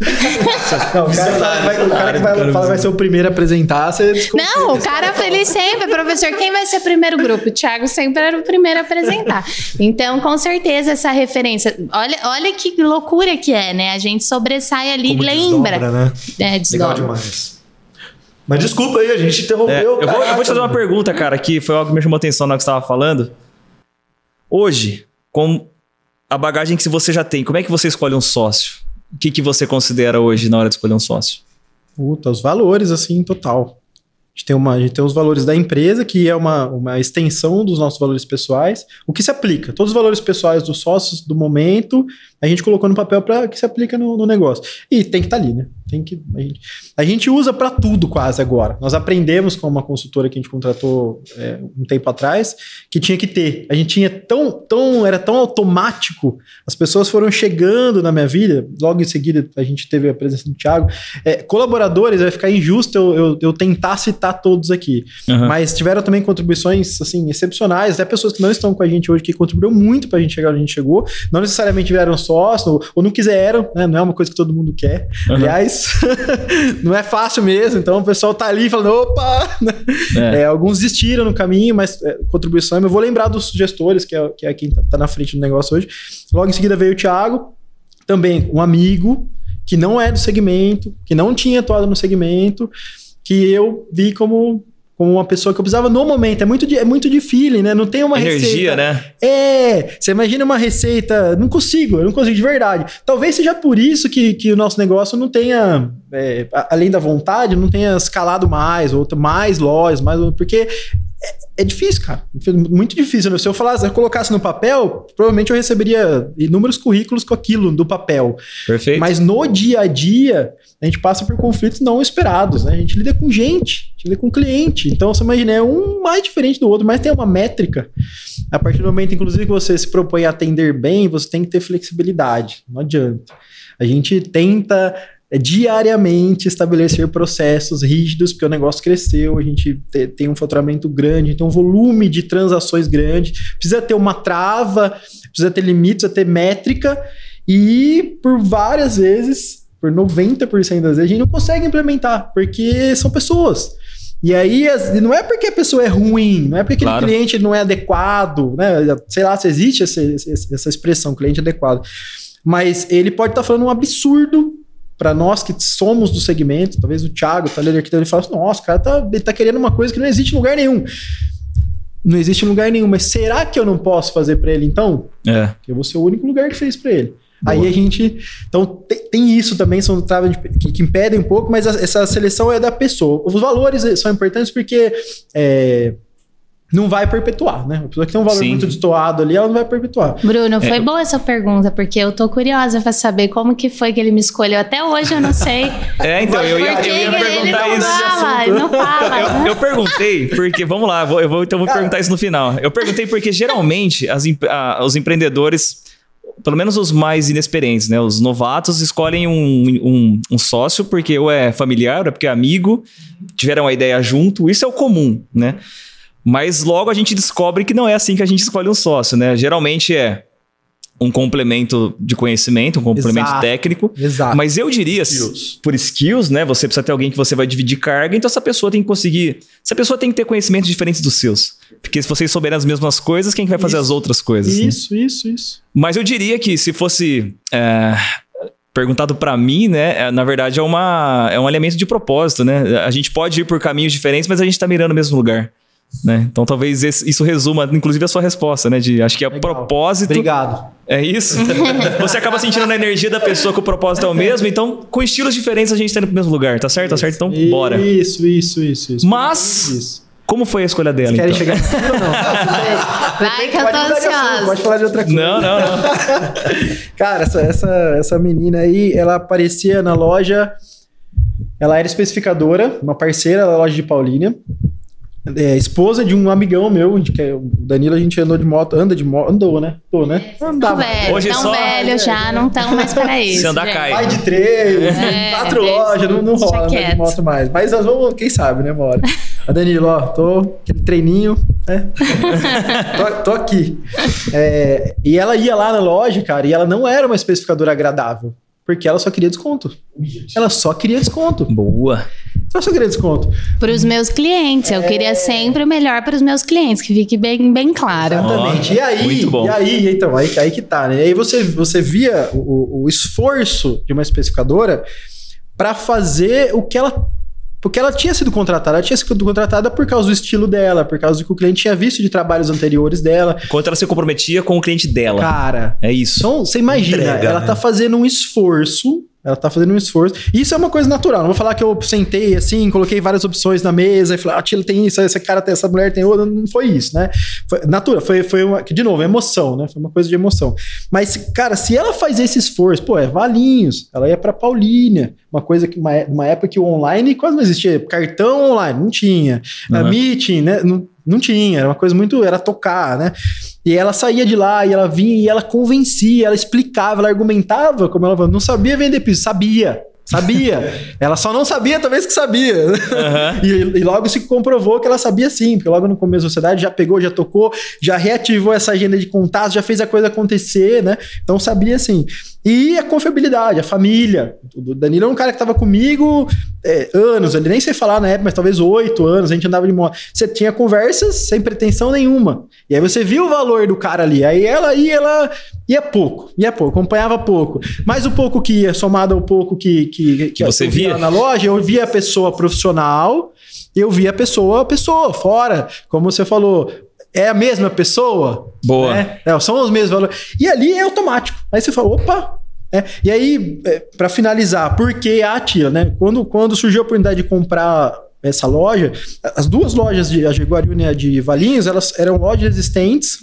Não, o cara, vai, vai- o cara que vai falar vai ser o primeiro a apresentar, você desculpa. Não, o cara feliz sempre, professor. Quem vai ser o primeiro grupo? O Thiago sempre era o primeiro a apresentar. Então, com certeza, essa referência. Olha, olha que loucura que é, né? A gente sobressai ali e lembra. desdobra, né? É, Legal desdobra. demais. Mas desculpa aí, a gente É, interrompeu. eu, vou, eu vou te fazer uma pergunta, cara, que foi algo que me chamou a atenção na hora que você estava falando. Hoje, com a bagagem que você já tem, como é que você escolhe um sócio? O que, que você considera hoje na hora de escolher um sócio? Puta, os valores, assim, total. A gente tem, uma, a gente tem os valores da empresa, que é uma, uma extensão dos nossos valores pessoais. O que se aplica? Todos os valores pessoais dos sócios do momento, a gente colocou no papel para que se aplica no, no negócio. E tem que estar ali, né? Tem que, a, gente, a gente usa para tudo quase agora. Nós aprendemos com uma consultora que a gente contratou é, um tempo atrás, que tinha que ter. A gente tinha tão, tão, era tão automático, as pessoas foram chegando na minha vida, logo em seguida a gente teve a presença do Thiago, é, colaboradores, vai ficar injusto eu, eu, eu tentar citar todos aqui. Aham. Mas tiveram também contribuições assim excepcionais, até pessoas que não estão com a gente hoje, que contribuíram muito pra gente chegar onde a gente chegou. Não necessariamente viraram sócios, ou, ou não quiseram, né? Não é uma coisa que todo mundo quer. Aham. Aliás, não é fácil mesmo. Então o pessoal tá ali falando, opa! É. É, alguns desistiram no caminho, mas é, contribuição. Eu vou lembrar dos gestores, que é, que é quem tá, tá na frente do negócio hoje. Logo em seguida veio o Thiago, também um amigo que não é do segmento, que não tinha atuado no segmento, que eu vi como, como uma pessoa que eu precisava no momento. É muito de, é muito de feeling, né? Não tem uma Energia, receita. né? É, você imagina uma receita. Não consigo, eu não consigo de verdade. Talvez seja por isso que, que o nosso negócio não tenha, é, além da vontade, não tenha escalado mais, ou mais lojas, mais. Porque é, é difícil, cara. Muito difícil. Né? Se eu falasse, se eu colocasse no papel, provavelmente eu receberia inúmeros currículos com aquilo do papel. Perfeito. Mas no dia a dia, a gente passa por conflitos não esperados, né? A gente lida com gente, a gente lida com cliente. Então, você imagina, é um mais diferente do outro, mas tem uma métrica. A partir do momento, inclusive, que você se propõe a atender bem, você tem que ter flexibilidade. Não adianta. A gente tenta é diariamente estabelecer processos rígidos, porque o negócio cresceu, a gente te, tem um faturamento grande, tem um volume de transações grande, precisa ter uma trava, precisa ter limites, precisa ter métrica, e por várias vezes, por 90% das vezes, a gente não consegue implementar, porque são pessoas. E aí, não é porque a pessoa é ruim, não é porque claro. aquele cliente não é adequado, né? Sei lá se existe essa, essa expressão, cliente adequado. Mas ele pode estar tá falando um absurdo para nós que somos do segmento, talvez o Thiago, tá ali arquiteto, ele fala assim, nossa, o cara tá, ele tá querendo uma coisa que não existe em lugar nenhum. Não existe em lugar nenhum, mas será que eu não posso fazer para ele então? É. Eu vou ser o único lugar que fez para ele. Boa. Aí a gente. Então tem, tem isso também, são travas que, que, impedem um pouco, mas a, essa seleção é da pessoa. Os valores são importantes porque é, não vai perpetuar, né? A pessoa que tem um valor Sim. muito destoado ali, ela não vai perpetuar. Bruno, foi é. boa essa pergunta, porque eu tô curiosa pra saber como que foi que ele me escolheu. Até hoje eu não sei. É, então, eu ia, eu ia perguntar não isso. Fala, não fala, eu, né? eu, perguntei, porque, vamos lá, eu vou, então vou perguntar isso no final. Eu perguntei porque geralmente as, a, os empreendedores pelo menos os mais inexperientes, né? Os novatos escolhem um, um, um, sócio porque ou é familiar, ou é porque é amigo, tiveram a ideia junto. Isso é o comum, né? Mas logo a gente descobre que não é assim que a gente escolhe um sócio, né? Geralmente é um complemento de conhecimento, um complemento exato, técnico. Exato. Mas eu diria, skills. por skills, né? Você precisa ter alguém que você vai dividir carga, então essa pessoa tem que conseguir. Essa pessoa tem que ter conhecimentos diferentes dos seus. Porque se vocês souberem as mesmas coisas, quem vai fazer isso, as outras coisas? Isso, né? isso, isso. Mas eu diria que se fosse. É, perguntado para mim, né? É, na verdade, é, uma, é um alinhamento de propósito, né? A gente pode ir por caminhos diferentes, mas a gente tá mirando o mesmo lugar. Né? Então talvez esse, isso resuma, inclusive, a sua resposta, né? De acho que é Legal. propósito. Obrigado. É isso? Você acaba sentindo na energia da pessoa que o propósito é o mesmo, então, com estilos diferentes, a gente tá indo pro mesmo lugar, tá certo? Tá certo? Então, isso, bora. Isso, isso, isso, isso. Mas. Isso. Como foi a escolha dela, Vocês querem então? chegar ou não? Vai que eu tô ansiosa. Pode falar de outra coisa. Não, não, não. Cara, essa, essa, essa menina aí, ela aparecia na loja... Ela era especificadora, uma parceira da loja de Paulínia é, esposa de um amigão meu, que é o Danilo, a gente andou de moto, anda de moto, andou, né? Tô, né? Andava. Velho, Hoje tão só... velho já, não tão mais para isso. Se andar cai. Vai de trem, é, quatro é lojas, não, não rola né, de moto mais. Mas nós vamos, quem sabe, né, uma hora. A Danilo, ó, tô, aquele treininho, né? tô, tô, aqui. É, e ela ia lá na loja, cara, e ela não era uma especificadora agradável. Porque ela só queria desconto. Ela só queria desconto. Boa. Ela só queria desconto. Para os meus clientes. Eu queria sempre o melhor para os meus clientes, que fique bem, bem claro. Exatamente. Oh, e aí, muito bom. e aí, então, aí, aí que tá, né? E aí você, você via o, o esforço de uma especificadora para fazer o que ela porque ela tinha sido contratada, ela tinha sido contratada por causa do estilo dela, por causa do que o cliente tinha visto de trabalhos anteriores dela. Enquanto ela se comprometia com o cliente dela. Cara. É isso. Então, você imagina, Entrega, ela né? tá fazendo um esforço ela tá fazendo um esforço. Isso é uma coisa natural. Não vou falar que eu sentei assim, coloquei várias opções na mesa e falei, ah, Tila tem isso, esse cara tem, essa mulher tem outra. Não foi isso, né? Foi natural. Foi, foi uma, de novo, emoção, né? Foi uma coisa de emoção. Mas, cara, se ela faz esse esforço, pô, é Valinhos, ela ia para Paulínia, uma coisa que, uma, uma época que o online quase não existia. Cartão online, não tinha. Uhum. Meeting, né? Não, não tinha, era uma coisa muito. Era tocar, né? E ela saía de lá e ela vinha e ela convencia, ela explicava, ela argumentava, como ela não sabia vender piso, sabia. Sabia. ela só não sabia, talvez que sabia. Uhum. e, e, logo se comprovou que ela sabia sim, porque logo no começo da sociedade já pegou, já tocou, já reativou essa agenda de contatos, já fez a coisa acontecer, né? Então sabia sim. E a confiabilidade, a família. O Danilo é um cara que estava comigo é, anos, ele nem sei falar na época, mas talvez oito anos, a gente andava de moto. Você tinha conversas sem pretensão nenhuma. E aí você viu o valor do cara ali. Aí ela ia, ela ia pouco, ia pouco, acompanhava pouco. Mas o pouco que ia, somado ao pouco que, que, que você via na loja, eu via a pessoa profissional, eu via a pessoa, a pessoa fora. Como você falou, é a mesma pessoa. Boa. Né? É, são os mesmos valores. E ali é automático. Aí você fala, opa. É. E aí, é, para finalizar, por que a Atia, né? Quando, quando surgiu a oportunidade de comprar essa loja, as duas lojas de a Jaguariúna e a de Valinhos, elas eram lojas existentes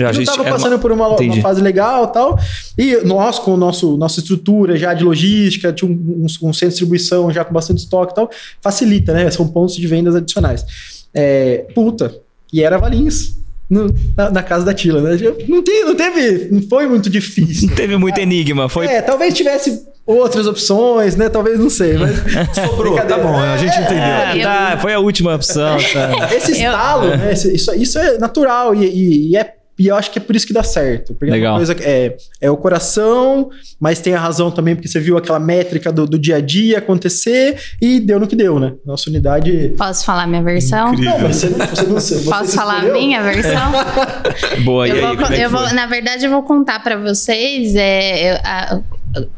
A a gente gente estava passando uma- por uma, uma fase legal e tal. E nós, com nosso, nossa estrutura já de logística, tinha um, um- um centro de distribuição já com bastante estoque e tal, facilita, né? São pontos de vendas adicionais. É, puta, e era Valinhos. no- na, na casa da Tila, né? Não, tem, não teve. Não foi muito difícil. Não teve muito enigma, foi É, talvez tivesse outras opções, né? Talvez não sei, mas. Sobrou, tá bom, a gente entendeu. É, tá, foi a última opção. Tá. Esse estalo, né? esse- Isso, isso é natural e, e- e é. E eu acho que é por isso que dá certo. Porque é Legal. uma coisa é, é o coração, mas tem a razão também, porque você viu aquela métrica do, do dia a dia acontecer e deu no que deu, né? Nossa unidade. Posso falar minha versão? Incrível. Não, mas você não, você não você Posso falar a minha versão? Boa, e eu aí? vou, como é que eu vou- na verdade, eu vou contar pra vocês é, eu- a-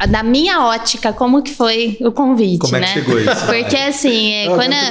da minha ótica como que foi o convite, Como é que né? chegou isso? Porque assim, é, Ah, quando, a,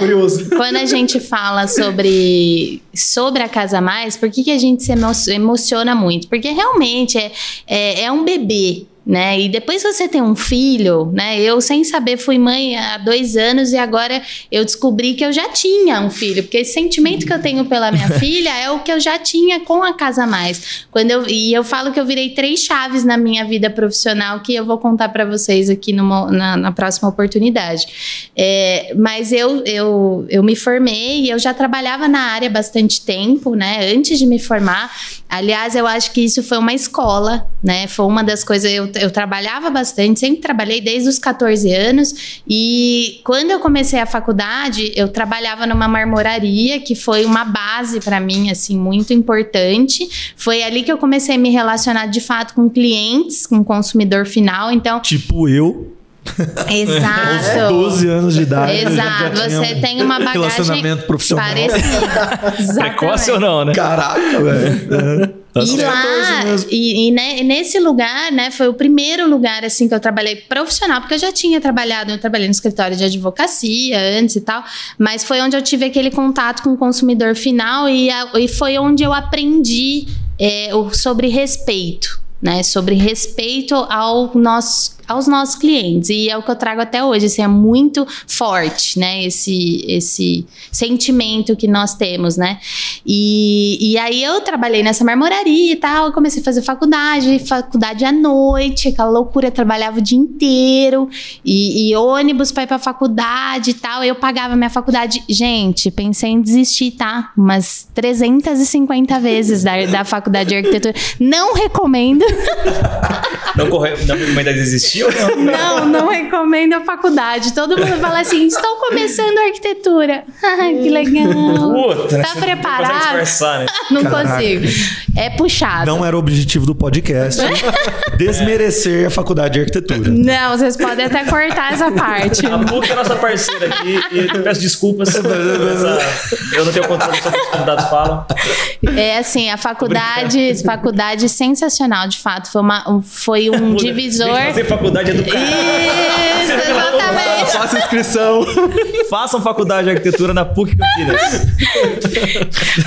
quando a gente fala sobre, sobre a Casa Mais, por que, que a gente se emo- emociona muito? Porque realmente é, é, é um bebê. Né? E depois você tem um filho, né? Eu, sem saber, fui mãe há dois anos e agora eu descobri que eu já tinha um filho, porque esse sentimento que eu tenho pela minha filha é o que eu já tinha com a Casa Mais. Quando eu, e eu falo que eu virei três chaves na minha vida profissional que eu vou contar para vocês aqui numa- na, na próxima oportunidade. É, mas eu, eu, eu me formei e eu já trabalhava na área bastante tempo, né? Antes de me formar. Aliás, eu acho que isso foi uma escola, né? Foi uma das coisas. Eu, eu trabalhava bastante, sempre trabalhei desde os 14 anos. E quando eu comecei a faculdade, eu trabalhava numa marmoraria, que foi uma base para mim, assim, muito importante. Foi ali que eu comecei a me relacionar de fato com clientes, com consumidor final. Então, Tipo eu, exato. aos 12 anos de idade. Exato, já tinha você um tem uma bagagem Relacionamento profissional. parecida. Precoce ou não, né? Caraca, velho. Tá e certo. lá, 14 mesmo. e, e ne- nesse lugar, né, foi o primeiro lugar, assim, que eu trabalhei profissional, porque eu já tinha trabalhado, eu trabalhei no escritório de advocacia antes e tal, mas foi onde eu tive aquele contato com o consumidor final e, a- e foi onde eu aprendi é, o- sobre respeito, né, sobre respeito ao nosso aos nossos clientes e é o que eu trago até hoje assim, é muito forte né esse esse sentimento que nós temos né e, e aí eu trabalhei nessa marmoraria e tal, comecei a fazer faculdade, faculdade à noite, aquela loucura, trabalhava o dia inteiro, e, e ônibus pra ir pra faculdade e tal, eu pagava minha faculdade. Gente, pensei em desistir, tá? Umas 350 vezes da, da faculdade de arquitetura. Não recomendo, Não, corre... não recomenda desistir ou não? não, não recomendo a faculdade. Todo mundo fala assim, estou começando arquitetura. Que legal. Puta, né? Tá Não preparado? consegue disfarçar, né? Não consigo. É puxado. Não era o objetivo do podcast desmerecer a faculdade de arquitetura. Não, vocês podem até cortar essa parte. A PUC é nossa parceira aqui e eu peço desculpas. Eu não tenho controle sobre o que os convidados falam. É assim, a faculdade, faculdade sensacional, de fato, foi, uma, um- foi um divisor. Fazer faculdade é do cara. Isso, exatamente. Faça inscrição. Façam faculdade de arquitetura na PUC Campinas.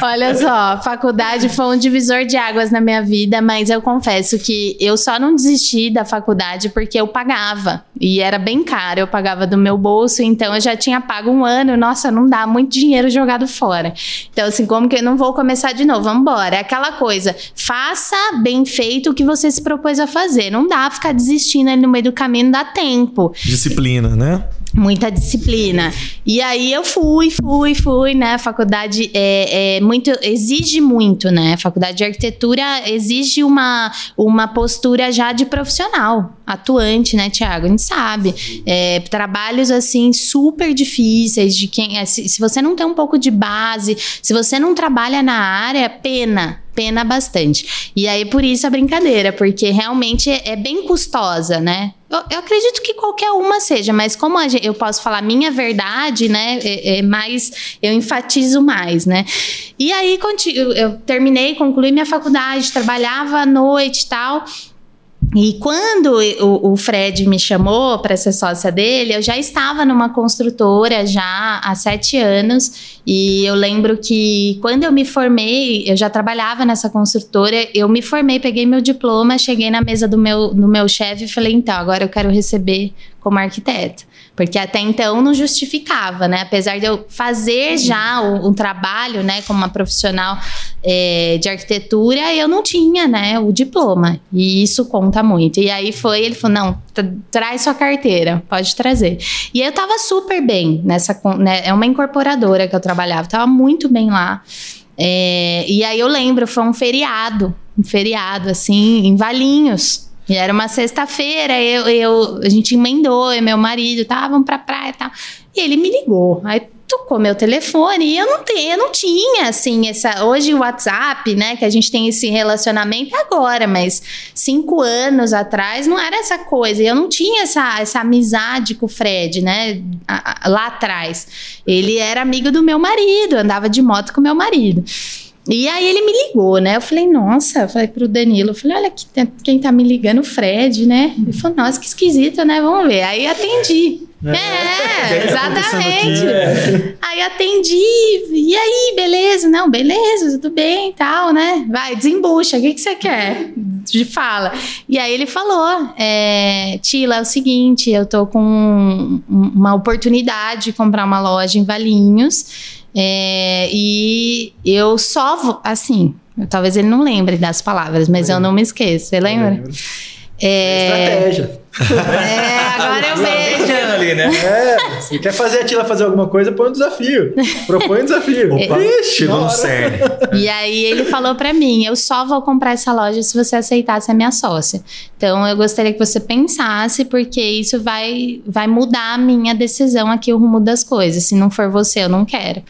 Olha só, faculdade foi um divisor de águas na minha vida, mas eu confesso que eu só não desisti da faculdade porque eu pagava. E era bem caro, eu pagava do meu bolso, então eu já tinha pago um ano. Nossa, não dá muito dinheiro jogado fora. Então, assim, como que eu não vou começar de novo? Vamos embora. É aquela coisa, faça bem feito o que você se propôs a fazer. Não dá ficar desistindo ali no meio do caminho, dá tempo Disciplina, né? muita disciplina. E aí eu fui, fui, fui, né? A faculdade é, é muito, exige muito, né? A faculdade de arquitetura exige uma, uma postura já de profissional, atuante, né, Tiago? A gente sabe. É, trabalhos assim super difíceis de quem. se, se você não tem um pouco de base, se você não trabalha na área, pena. Pena bastante. E aí, por isso a brincadeira, porque realmente é, é bem custosa, né? Eu, eu acredito que qualquer uma seja, mas como a gen- eu posso falar minha verdade, né? É, é mais, eu enfatizo mais, né? E aí, eu terminei, concluí minha faculdade, trabalhava à noite e tal. E quando o, Fred me chamou para ser sócia dele, eu já estava numa construtora já há sete anos. E eu lembro que quando eu me formei, eu já trabalhava nessa construtora. Eu me formei, peguei meu diploma, cheguei na mesa do meu, do meu chefe e falei: então, agora eu quero receber como arquiteta. Porque até então não justificava, né? Apesar de eu fazer já um, um trabalho, né, como uma profissional é, de arquitetura, eu não tinha, né, o diploma. E isso conta muito. E aí foi, ele falou: não, traz sua carteira, pode trazer. E eu tava super bem nessa. Né, é uma incorporadora que eu trabalhava, tava muito bem lá. É, e aí eu lembro, foi um feriado, um feriado, assim, em Valinhos. E era uma sexta-feira, eu, eu, a gente emendou, eu meu marido estavam pra praia e tal. E ele me ligou. Aí tocou meu telefone e eu não tenho, eu não tinha assim essa hoje o WhatsApp, né, que a gente tem esse relacionamento agora, mas cinco anos atrás não era essa coisa. Eu não tinha essa, essa amizade com o Fred, né, lá atrás. Ele era amigo do meu marido, andava de moto com meu marido. E aí ele me ligou, né? Eu falei, nossa, eu falei pro Danilo, eu falei, olha aqui, quem tá me ligando, o Fred, né? Ele falou, nossa, que esquisito, né? Vamos ver. Aí atendi. É, é exatamente. É. Aí atendi, e aí, beleza? Não, beleza, tudo bem e tal, né? Vai, desembucha, o que, que você quer? De fala. E aí ele falou: é, Tila, é o seguinte, eu tô com uma oportunidade de comprar uma loja em Valinhos. É, e eu só assim, talvez ele não lembre das palavras, mas eu não me esqueço. Você lembra? É... Estratégia. É, agora eu vejo. Ali, né? É, se quer fazer a Tila fazer alguma coisa, põe um desafio. Propõe um desafio. Opa, Ixi, chegou no cerne. E aí ele falou para mim: eu só vou comprar essa loja se você aceitar ser minha sócia. Então eu gostaria que você pensasse, porque isso vai, vai mudar a minha decisão aqui, o rumo das coisas. Se não for você, eu não quero.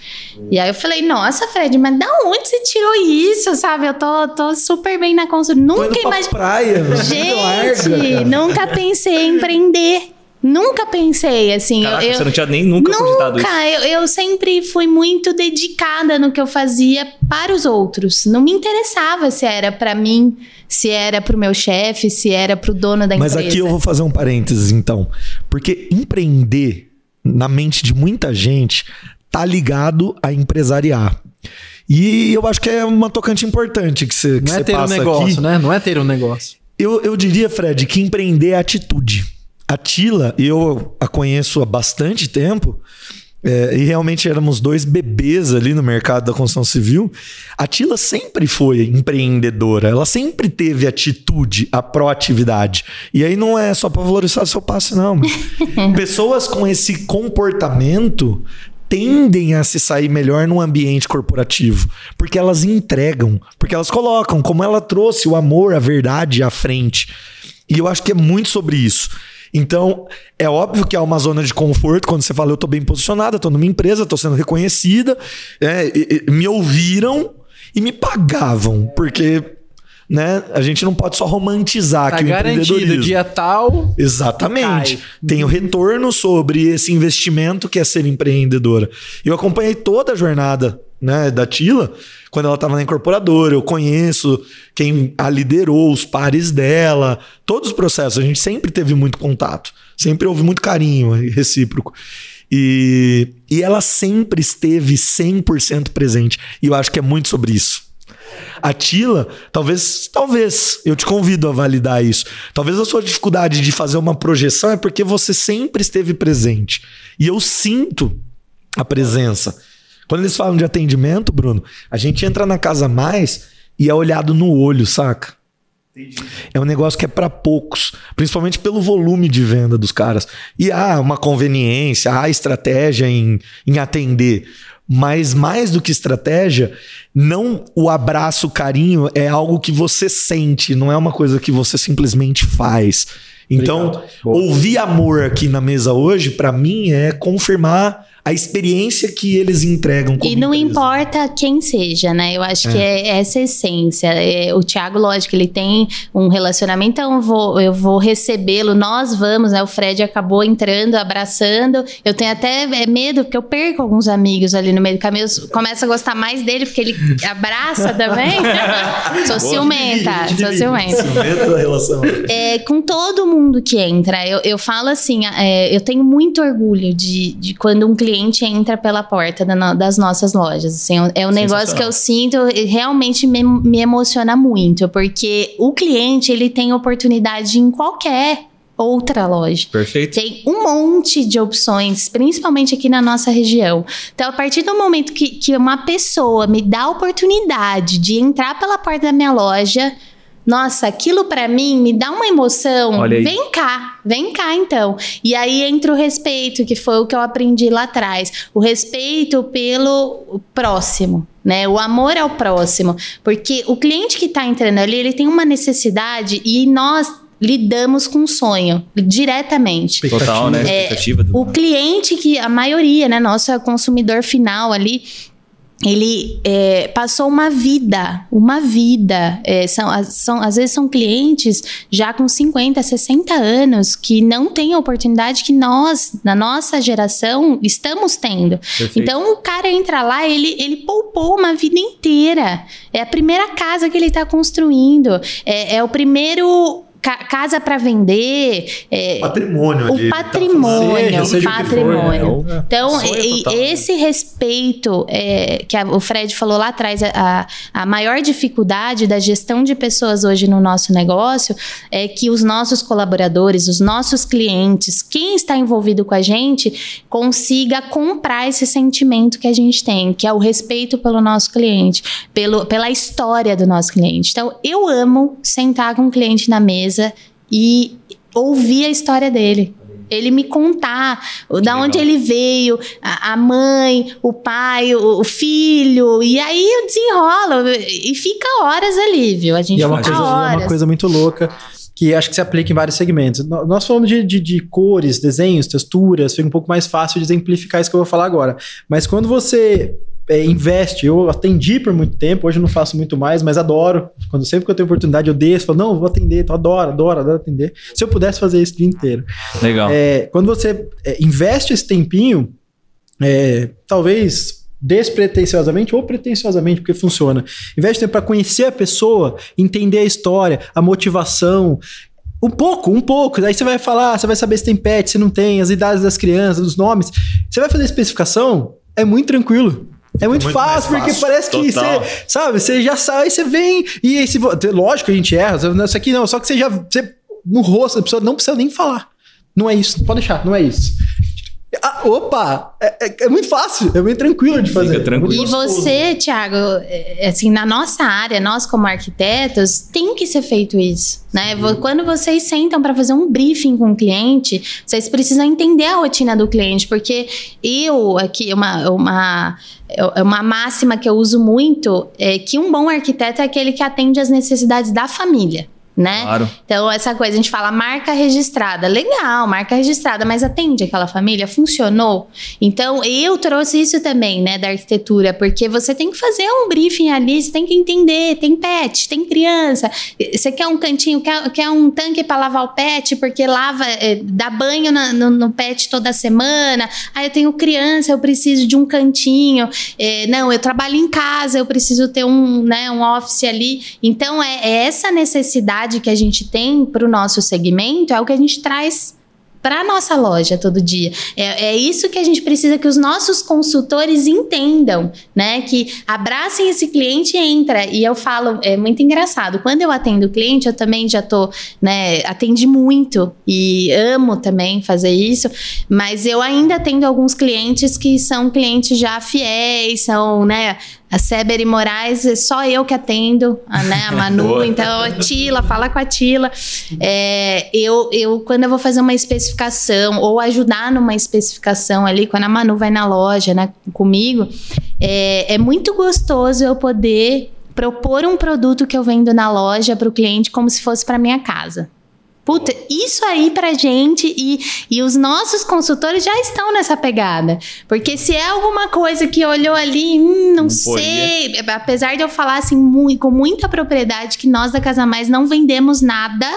E aí eu falei: nossa, Fred, mas da onde você tirou isso? Sabe? Eu tô, tô super bem na construção. Nunca imaginei. praia. Gente, larga, nunca pensei pensei em empreender. Nunca pensei, assim. Caraca, eu, você não tinha nem nunca, nunca cogitado isso. Eu, eu sempre fui muito dedicada no que eu fazia para os outros. Não me interessava se era para mim, se era para o meu chefe, se era para o dono da empresa. Mas aqui eu vou fazer um parênteses, então. Porque empreender, na mente de muita gente, tá ligado a empresariar. E eu acho que é uma tocante importante que você, que Não é ter um negócio, aqui. né? Não é ter um negócio. Eu, eu diria, Fred, que empreender é atitude. A Tila, eu a conheço há bastante tempo, é, e realmente éramos dois bebês ali no mercado da construção civil. A Tila sempre foi empreendedora, ela sempre teve atitude, a proatividade. E aí não é só para valorizar seu passe, não. Pessoas com esse comportamento tendem a se sair melhor num ambiente corporativo, porque elas entregam, porque elas colocam, como ela trouxe o amor, a verdade à frente. E eu acho que é muito sobre isso. Então, é óbvio que há uma zona de conforto quando você fala, eu estou bem posicionada, estou numa empresa, estou sendo reconhecida, é, e, e, me ouviram e me pagavam, porque né? A gente não pode só romantizar tá que o garantido dia tal. Exatamente. Tem o retorno sobre esse investimento que é ser empreendedora. Eu acompanhei toda a jornada né, da Tila quando ela estava na incorporadora. Eu conheço quem a liderou, os pares dela, todos os processos. A gente sempre teve muito contato, sempre houve muito carinho recíproco. E, e ela sempre esteve 100% presente. E eu acho que é muito sobre isso. A Tila, talvez, talvez, eu te convido a validar isso. Talvez a sua dificuldade de fazer uma projeção é porque você sempre esteve presente. E eu sinto a presença. Quando eles falam de atendimento, Bruno, a gente entra na casa mais e é olhado no olho, saca? É um negócio que é para poucos, principalmente pelo volume de venda dos caras. E há uma conveniência, há estratégia em, em atender. Mas mais do que estratégia, não o abraço, o carinho é algo que você sente, não é uma coisa que você simplesmente faz. Então, ouvir amor aqui na mesa hoje, para mim, é confirmar a experiência que eles entregam. e não empresa. importa quem seja, né? Eu acho é. que é essa a essência. É, o Thiago, lógico, ele tem um relacionamento, então eu vou, eu vou recebê-lo, nós vamos, né? O Fred acabou entrando, abraçando. Eu tenho até é, medo, porque eu perco alguns amigos ali no meio do caminho. Eu começo a gostar mais dele, porque ele abraça também. sou ciumenta, sou ciumenta. Ciumenta da relação. É, com todo mundo que entra, eu, eu falo assim, é, eu tenho muito orgulho de, de quando um cliente cliente entra pela porta da das nossas lojas. Assim, é um negócio que eu sinto realmente me, me emociona muito, porque o cliente ele tem oportunidade em qualquer outra loja. Perfeito. Tem um monte de opções, principalmente aqui na nossa região. Então, a partir do momento que, que uma pessoa me dá a oportunidade de entrar pela porta da minha loja, nossa, aquilo para mim me dá uma emoção. Olha aí. Vem cá, vem cá então. E aí entra o respeito, que foi o que eu aprendi lá atrás. O respeito pelo próximo, né? O amor ao próximo. Porque o cliente que tá entrando ali, ele tem uma necessidade e nós lidamos com o sonho diretamente. Total, né? É, Expectativa do. O cliente que a maioria, né, nosso consumidor final ali, ele é, passou uma vida, uma vida. É, são, são, às vezes são clientes já com 50, 60 anos que não têm a oportunidade que nós, na nossa geração, estamos tendo. Perfeito. Então o cara entra lá, ele, ele poupou uma vida inteira. É a primeira casa que ele está construindo. É, é o primeiro ca- casa para vender. é, Patrimônio o ali. patrimônio, Seja, seja o que for, patrimônio. né? Então, Sonho e- total, né? esse respeito é, que a- o Fred falou lá atrás, a, a maior dificuldade da gestão de pessoas hoje no nosso negócio é que os nossos colaboradores, os nossos clientes, quem está envolvido com a gente, consiga comprar esse sentimento que a gente tem, que é o respeito pelo nosso cliente, pelo, pela história do nosso cliente. Então, eu amo sentar com o cliente na mesa e ouvir a história dele. Ele me contar o- da legal. onde ele veio, a, a mãe, o pai, o, o filho, e aí eu desenrola e fica horas ali, viu? A gente E é uma, fica coisa, e é horas. uma coisa muito louca que acho que se aplica em vários segmentos. Nós falamos de, de, de cores, desenhos, texturas, fica um pouco mais fácil de exemplificar isso que eu vou falar agora. Mas quando você é, investe, eu atendi por muito tempo, hoje eu não faço muito mais, mas adoro. Quando sempre que eu tenho oportunidade, eu desço, falo, não, vou atender, eu adoro, adoro, adoro atender. Se eu pudesse fazer isso o dia inteiro. Legal. É, quando você é, investe esse tempinho, é, talvez despretensiosamente ou pretensiosamente, porque funciona. Investe tempo para conhecer a pessoa, entender a história, a motivação. Um pouco, um pouco. Daí você vai falar, você vai saber se tem pet, se não tem, as idades das crianças, os nomes. Você vai fazer especificação, é muito tranquilo. É muito, muito mais fácil, porque fácil. parece que você, sabe, você já sai, você vem, e aí, se, lógico que a gente erra, isso aqui não, só que você já, você, no rosto da pessoa, não precisa nem falar. Não é isso, pode deixar, não é isso. Ah, opa! É, é- é muito fácil, é muito tranquilo de fazer. Fica tranquilo. É E você, Thiago, é, assim, na nossa área, nós como arquitetos, tem que ser feito isso, né? Quando vocês sentam para fazer um briefing com o cliente, vocês precisam entender a rotina do cliente, porque eu aqui uma uma é uma máxima que eu uso muito é que um bom arquiteto é aquele que atende às necessidades da família. Né? Claro. Então, essa coisa, a gente fala marca registrada. Legal, marca registrada, mas atende aquela família? Funcionou? Então, eu trouxe isso também, né, da arquitetura, porque você tem que fazer um briefing ali, você tem que entender, tem pet, tem criança, você quer um cantinho, quer, quer um tanque para lavar o pet, porque lava, é, dá banho na- no, no pet toda semana, aí eu tenho criança, eu preciso de um cantinho, é, não, eu trabalho em casa, eu preciso ter um, né, um office ali, então é, é essa necessidade que a gente tem para o nosso segmento, é o que a gente traz para nossa loja todo dia. É, é isso que a gente precisa que os nossos consultores entendam, né? Que abracem esse cliente e entra. E eu falo, é muito engraçado. Quando eu atendo o cliente, eu também já tô, né? Atendi muito e amo também fazer isso. Mas eu ainda atendo alguns clientes que são clientes já fiéis, são, né? A Seber e Moraes, é só eu que atendo, a, né? A Manu, então a Tila, fala com a Tila. É, eu, eu, quando eu vou fazer uma especificação ou ajudar numa especificação ali, quando a Manu vai na loja, né, comigo, é, é muito gostoso eu poder propor um produto que eu vendo na loja para o cliente como se fosse para minha casa. Puta, isso aí pra gente e, e os nossos consultores já estão nessa pegada. Porque se é alguma coisa que olhou ali, hum, não, Não sei. Apesar de eu falar assim mui- com muita propriedade que nós da Casa Mais não vendemos nada,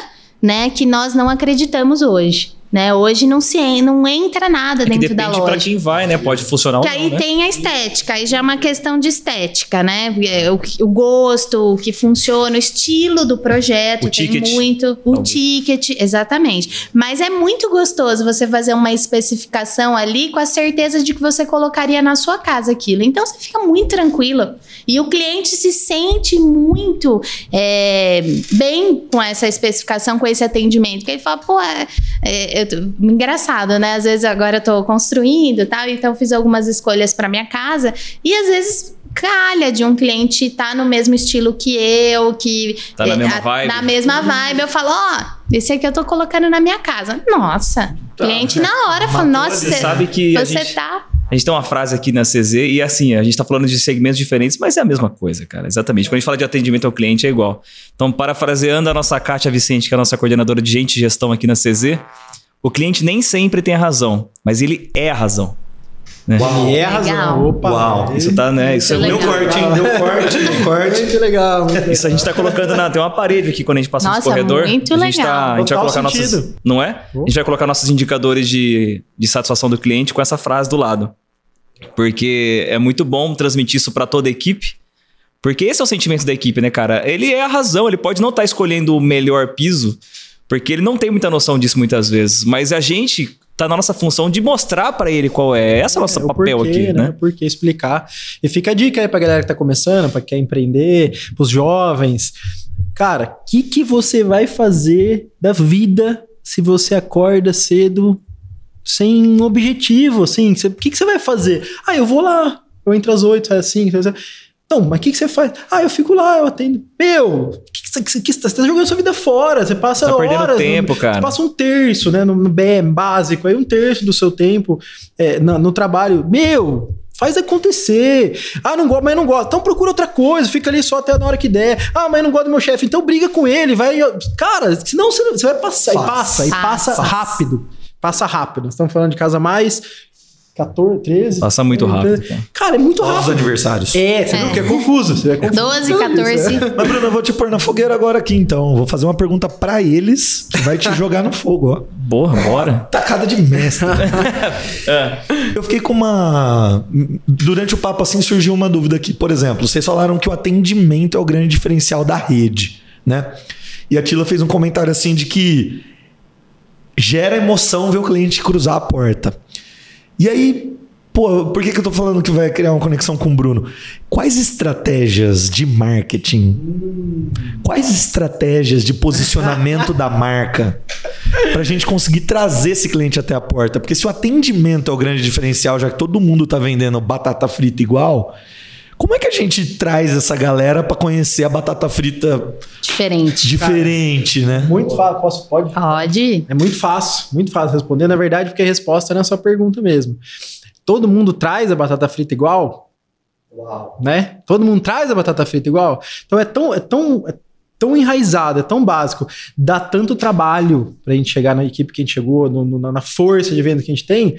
né, que nós não acreditamos hoje. Né? Hoje não se não entra nada É que dentro da depende loja. pra quem vai, né? Pode funcionar Que ou não, aí né? tem a estética, aí já é uma questão de estética, né? É, O, o gosto, o que funciona, o estilo do projeto, O tem ticket. muito. O Talvez. ticket, exatamente. Mas é muito gostoso você fazer uma especificação ali com a certeza de que você colocaria na sua casa aquilo. Então você fica muito tranquilo. E o cliente se sente muito é, bem com essa especificação, com esse atendimento. Que ele fala, pô, é, é, engraçado, né? Às vezes agora eu tô construindo e tal, então fiz algumas escolhas para minha casa e às vezes calha de um cliente tá no mesmo estilo que eu, que Tá na eh, mesma vibe. na mesma vibe. Eu falo, ó, esse aqui eu tô colocando na minha casa. Nossa, cliente na hora fala, nossa, Você sabe que você gente, tá a gente tem uma frase aqui na CZ e assim, a gente tá falando de segmentos diferentes, mas é a mesma coisa, cara. Exatamente. Quando a gente fala de atendimento ao cliente é igual. Então, parafraseando a nossa Kátia Vicente, que é a nossa coordenadora de gente e gestão aqui na CZ, o cliente nem sempre tem a razão, mas ele é a razão. Né? E é a Legal. razão. Opa, Uau. Isso tá, né? Isso, é Legal. Deu corte, hein? Deu corte, deu corte. Muito legal. Muito legal. isso a gente tá colocando na. Tem uma parede aqui quando a gente passa Nossa, nos corredor. muito a gente, legal. tá, a gente vai colocar nossos. sentido. Não é? A gente vai colocar nossos indicadores de, de satisfação do cliente com essa frase do lado. Porque é muito bom transmitir isso para toda a equipe. Porque esse é o sentimento da equipe, né, cara? Ele é a razão, ele pode não estar escolhendo o melhor piso, porque ele não tem muita noção disso muitas vezes, mas a gente tá na nossa função de mostrar para ele qual é essa é, nossa é papel porquê, aqui, né? né? Explicar? E fica a dica aí pra galera que tá começando, para quer empreender, pros jovens. Cara, o que que você vai fazer da vida se você acorda cedo sem objetivo, assim? O que que você vai fazer? Ah, eu vou lá, eu entro às oito, às cinco, às mas o que, que você faz? Ah, eu fico lá, eu atendo. Meu, que, que, que, você tá jogando sua vida fora. Você passa tá horas. tempo, no, cara. Você passa um terço, né? No, no, BM básico, aí um terço do seu tempo eh, é, no, no trabalho. Meu, Faz acontecer. Ah, não gosto, mas não gosto. Então procura outra coisa, fica ali só até na hora que der. Ah, mas não gosto do meu chefe, então briga com ele, vai. Cara, senão você, vai passar. Faz, e passa, e passa rápido. Passa rápido. Estamos falando de casa mais 14, 13. Passa muito rápido, cara. Cara, é muito Olha os rápido. aniversários. É, você viu que é confuso. Você é confuso. 12, 14. Mas, Bruno, eu vou te pôr na fogueira agora aqui, então. Vou fazer uma pergunta pra eles que vai te jogar no fogo, ó. Porra, bora. Tacada de mestre. Eu fiquei com uma. Durante o papo, assim, surgiu uma dúvida aqui. Por exemplo, vocês falaram que o atendimento é o grande diferencial da rede, né? E a Tila fez um comentário assim de que gera emoção ver o cliente cruzar a porta. E aí, pô, por que, que eu tô falando que vai criar uma conexão com o Bruno? Quais estratégias de marketing, quais estratégias de posicionamento da marca pra gente conseguir trazer esse cliente até a porta? Porque se o atendimento é o grande diferencial, já que todo mundo tá vendendo batata frita igual, como é que a gente traz essa galera pra conhecer a batata frita Diferente. diferente, né? Muito fácil. Posso, pode? Pode. É muito fácil, muito fácil responder, na verdade, porque a resposta é na sua pergunta mesmo. Todo mundo traz a batata frita igual? Né? Todo mundo traz a batata frita igual? Então é tão, é tão, é tão enraizado, é tão básico, dá tanto trabalho pra gente chegar na equipe que a gente chegou, no- no- na força de venda que a gente tem,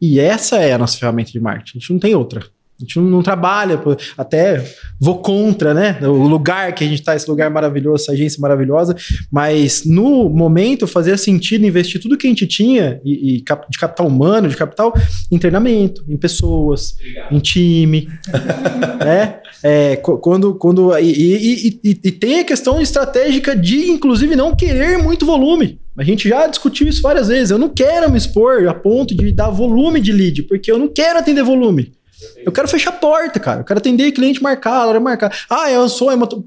e essa é a nossa ferramenta de marketing, a gente não tem outra. A gente não, trabalha, até vou contra, né? O lugar que a gente tá, esse lugar maravilhoso, essa agência maravilhosa, mas no momento fazia sentido investir tudo que a gente tinha e, e de capital humano, de capital em treinamento, em pessoas, em time, né? É, quando, quando e- e- e tem a questão estratégica de, inclusive, não querer muito volume. A gente já discutiu isso várias vezes. Eu não quero me expor a ponto de dar volume de lead, porque eu não quero atender volume. Eu quero fechar a porta, cara. Eu quero atender cliente marcado, hora marcada. Ah, eu sou é moto...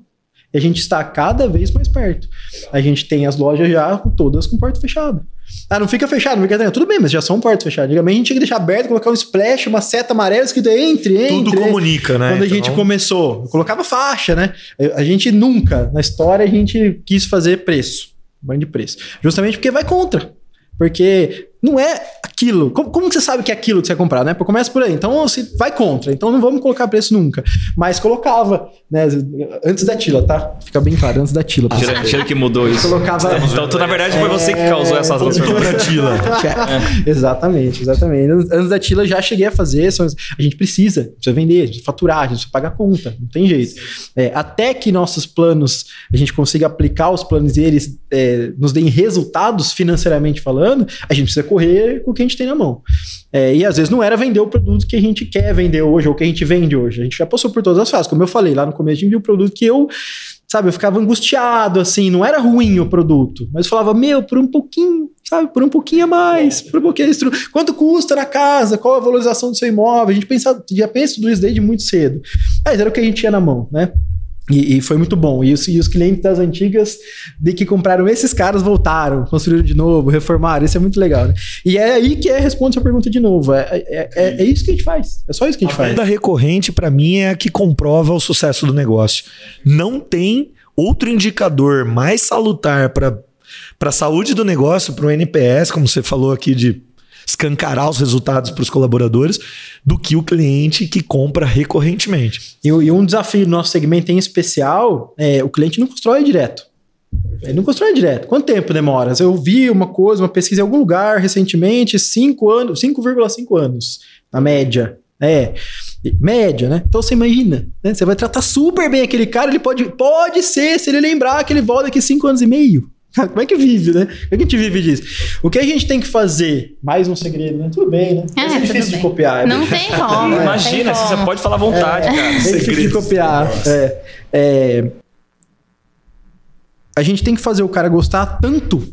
E a gente está cada vez mais perto. A gente tem as lojas já todas com porta fechada. Ah, não fica fechado, não fica atendendo. Tudo bem, mas já são portas fechadas. Antigamente a gente tinha que deixar aberto, colocar um splash, uma seta amarela escrito entre, entre. Tudo comunica, né? Quando a gente Então- começou, eu colocava faixa, né? A gente nunca, na história, a gente quis fazer preço. Banho de preço. Justamente porque vai contra. Porque não é aquilo. Como, como você sabe que é aquilo que você vai comprar, né? Começa por aí. Então você vai contra. Então não vamos colocar preço nunca. Mas colocava, né? Antes da Tila, tá? Fica bem claro, antes da Tila. Tira que mudou isso. Colocava. Então, tu, na verdade, foi você que causou essa transformação. Tila. É. Exatamente, exatamente. Antes da Tila já cheguei a fazer. A gente precisa, precisa vender, a gente precisa faturar, a gente precisa pagar conta, não tem jeito. É, até que nossos planos, a gente consiga aplicar os planos e eles é, nos deem resultados financeiramente falando, a gente precisa correr com o que a gente tem na mão. É, e às vezes não era vender o produto que a gente quer vender hoje, ou que a gente vende hoje. A gente já passou por todas as fases. Como eu falei lá no começo, a gente viu o produto que eu sabe, eu ficava angustiado, assim, não era ruim o produto, mas falava, meu, por um pouquinho, sabe, por um pouquinho a mais, por um pouquinho quanto custa na casa, qual a valorização do seu imóvel, a gente pensa, já pensa tudo isso desde muito cedo. Mas era o que a gente tinha na mão, né? E, e, foi muito bom. E os, e os, clientes das antigas de que compraram esses caras voltaram, construíram de novo, reformaram. Isso é muito legal. Né? E é aí que é, responde a pergunta de novo. É, é, é, é, isso que a gente faz. É só isso que a gente a faz. A venda recorrente, para mim, é a que comprova o sucesso do negócio. Não tem outro indicador mais salutar para a saúde do negócio, para o NPS, como você falou aqui de escancarar os resultados para os colaboradores do que o cliente que compra recorrentemente. E, e um desafio do nosso segmento em especial é o cliente não constrói direto. Ele não constrói direto. Quanto tempo demora? Eu vi uma coisa, uma pesquisa em algum lugar recentemente, 5 anos, 5,5 anos, na média. É, média, né? Então você imagina, né? Você vai tratar super bem aquele cara, ele pode, pode ser, se ele lembrar que ele volta daqui 5 anos e meio. Como é que vive, né? Como é que a gente vive disso? O que a gente tem que fazer? Mais um segredo, né? Tudo bem, né? É, é difícil de copiar. É não tem como. Imagina, tem você pode falar à vontade, é, cara. É difícil de copiar. É, é, a gente tem que fazer o cara gostar tanto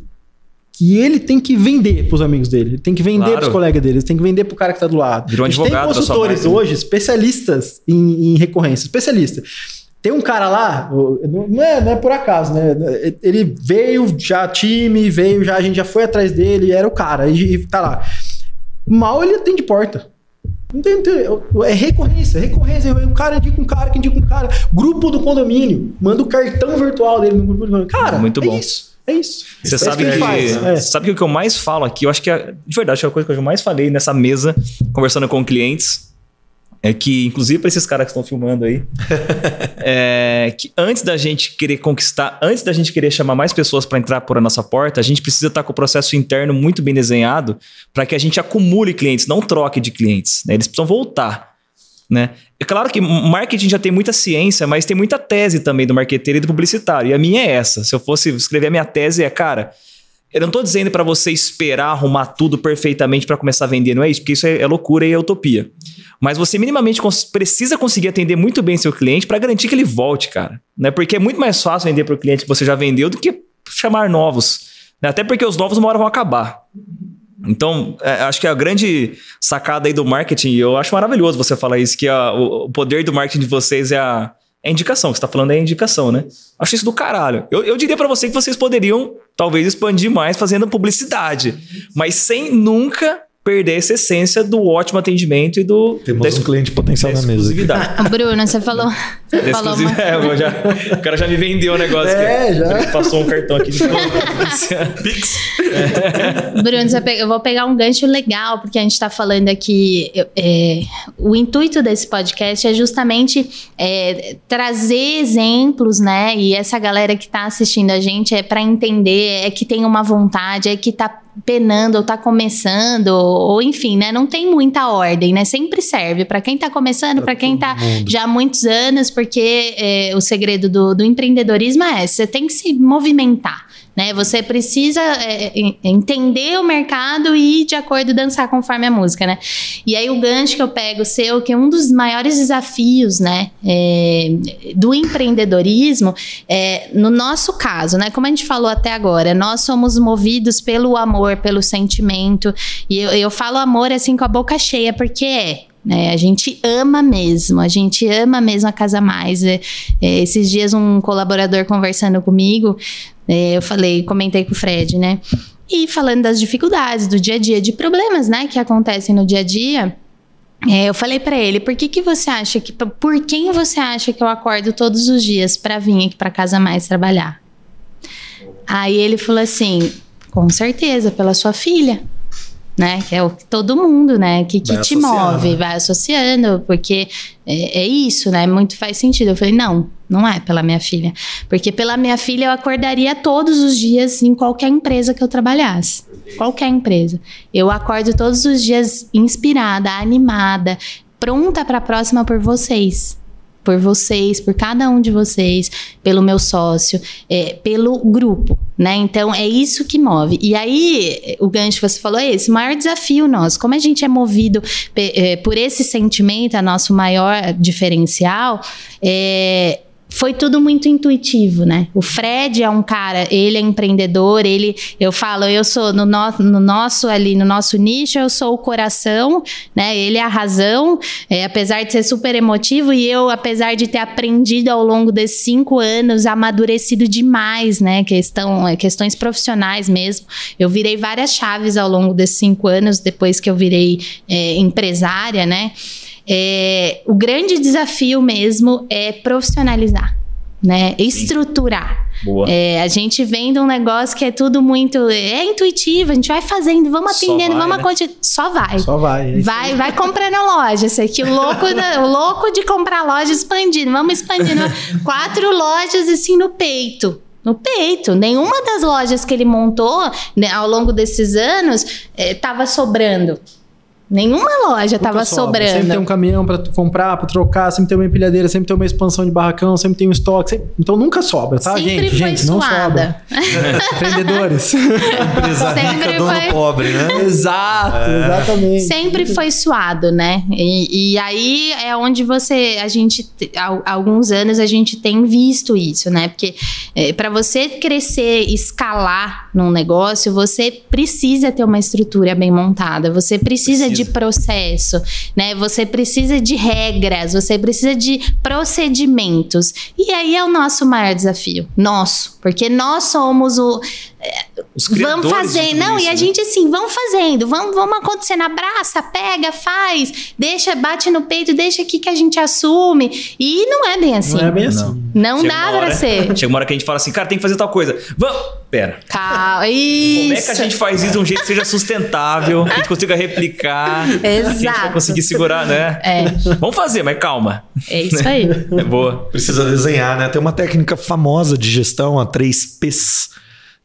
que ele tem que vender pros amigos dele, ele tem que vender claro. pros colegas dele, ele tem que vender pro cara que tá do lado. Virou um advogado tem consultores hoje, especialistas em, em recorrência, especialistas tem um cara lá, não é, não é por acaso, né? Ele veio já time, veio já, a gente já foi atrás dele, era o cara, e, tá lá. Mal ele atende porta. Não tem, é recorrência, recorrência. O cara indica um cara que indica um cara. Grupo do condomínio, manda o cartão virtual dele no grupo do condomínio. Cara, Muito é bom. isso. É isso. Você é sabe que, que faz, é. sabe que o que eu mais falo aqui, eu acho que é, de verdade, é a coisa que eu mais falei nessa mesa, conversando com clientes, é que, inclusive para esses caras que estão filmando aí, é que antes da gente querer conquistar, antes da gente querer chamar mais pessoas para entrar por a nossa porta, a gente precisa estar tá com o processo interno muito bem desenhado para que a gente acumule clientes, não troque de clientes. Né? Eles precisam voltar. Né? É claro que marketing já tem muita ciência, mas tem muita tese também do marqueteiro e do publicitário. E a minha é essa. Se eu fosse escrever a minha tese, é, cara, eu não estou dizendo para você esperar arrumar tudo perfeitamente para começar a vender, não é isso, porque isso é, é loucura e é utopia. Mas você minimamente cons precisa conseguir atender muito bem seu cliente para garantir que ele volte, cara. Né? Porque é muito mais fácil vender para o cliente que você já vendeu do que chamar novos. Né? Até porque os novos uma hora vão acabar. Então, é, acho que a grande sacada aí do marketing, eu acho maravilhoso você falar isso, que a, o, o poder do marketing de vocês é a, é indicação. O que você está falando é indicação, né? Acho isso do caralho. Eu, eu diria para você que vocês poderiam, talvez, expandir mais fazendo publicidade, mas sem nunca perder essa essência do ótimo atendimento e do. Temos um cliente potencial na mesa. Bruno, você falou. Você falou uma... é, já, o cara já me vendeu o negócio. É, que, já. Passou um cartão aqui de Pix. É. Bruno, eu vou pegar um gancho legal, porque a gente está falando aqui. É, o intuito desse podcast é justamente é, trazer exemplos, né? E essa galera que está assistindo a gente é para entender, é que tem uma vontade, é que está penando ou tá começando, ou, enfim, né? Não tem muita ordem, né? Sempre serve para quem tá começando, para quem tá mundo. já há muitos anos, porque é, o segredo do, do empreendedorismo é você tem que se movimentar. Né? Você precisa é, entender o mercado e de acordo dançar conforme a música, né? E aí o gancho que eu pego seu, que é um dos maiores desafios, né, é, do empreendedorismo, é, no nosso caso, né, como a gente falou até agora, nós somos movidos pelo amor, pelo sentimento, e eu, eu falo amor assim com a boca cheia, porque é, né? A gente ama mesmo, a gente ama mesmo a Casa Mais. É, é, esses dias um colaborador conversando comigo, é, eu falei, comentei com o Fred, né? E falando das dificuldades do dia a dia, de problemas, né, que acontecem no dia a dia. É, eu falei para ele, por que que você acha que, por quem você acha que eu acordo todos os dias para vir aqui para casa mais trabalhar? Aí ele falou assim, com certeza, pela sua filha. Né? Que é o que todo mundo, né? Que, que Vai te associando, move, né? vai associando, porque é, é isso, né? Muito faz sentido. Eu falei, não, não é pela minha filha. Porque pela minha filha eu acordaria todos os dias em qualquer empresa que eu trabalhasse. Qualquer empresa. Eu acordo todos os dias inspirada, animada, pronta para a próxima por vocês. Por vocês, por cada um de vocês, pelo meu sócio, é, pelo grupo, né? Então é isso que move. E aí, o gancho que você falou é esse: o maior desafio nosso. Como a gente é movido é, por esse sentimento, é nosso maior diferencial, é, foi tudo muito intuitivo, né? O Fred é um cara, ele é empreendedor, ele, eu falo, eu sou no, no, no nosso ali, no nosso nicho, eu sou o coração, né? Ele é a razão, é, apesar de ser super emotivo e eu, apesar de ter aprendido ao longo desses cinco anos, amadurecido demais, né? Questão, é, questões profissionais mesmo. Eu virei várias chaves ao longo desses cinco anos, depois que eu virei é, empresária, né? É, o grande desafio mesmo é profissionalizar, né? Estruturar. Boa. É, a gente vem de um negócio que é tudo muito. É intuitivo, a gente vai fazendo, vamos atendendo, vai, vamos né? continuar. Só vai. Só vai. Vai, vai comprar na loja. Esse aqui, o louco, o louco de comprar loja expandindo. Vamos expandindo. Quatro lojas assim no peito. No peito. Nenhuma das lojas que ele montou né, ao longo desses anos estava sobrando. Nenhuma loja estava sobra. sobrando. Sempre tem um caminhão pra tu comprar, pra trocar, sempre tem uma empilhadeira, sempre tem uma expansão de barracão, sempre tem um estoque. sempre- Então nunca sobra, tá, Sempre gente? foi gente, não sobra. suada. Empreendedores. Empresa Sempre rica, dono foi- pobre, né? Exato, exatamente. Sempre foi suado, né? E, e aí é onde você, a gente, há alguns anos a gente tem visto isso, né? Porque para você crescer, escalar num negócio, você precisa ter uma estrutura bem montada, você precisa, Precisa. de processo, né? Você precisa de regras, você precisa de procedimentos. E aí é o nosso maior desafio, nosso, porque nós somos o Os Vamos criadores de fazer, tudo não, isso, e a né? gente assim, vamos fazendo, vamos, vamos acontecendo, abraça, pega, faz, deixa, bate no peito, deixa aqui que a gente assume. E não é bem assim. Não é bem assim. Não Chega dá hora- pra ser. Chega uma hora que a gente fala assim, cara, tem que fazer tal coisa. Vamos! Pera. Calma, Como é isso. que a gente faz isso de um jeito que seja sustentável, que a gente consiga replicar, que a gente vai Exato. conseguir segurar, né? É, Vamos fazer, mas calma. é isso aí. É boa. Precisa desenhar, né? Tem uma técnica famosa de gestão, a 3Ps.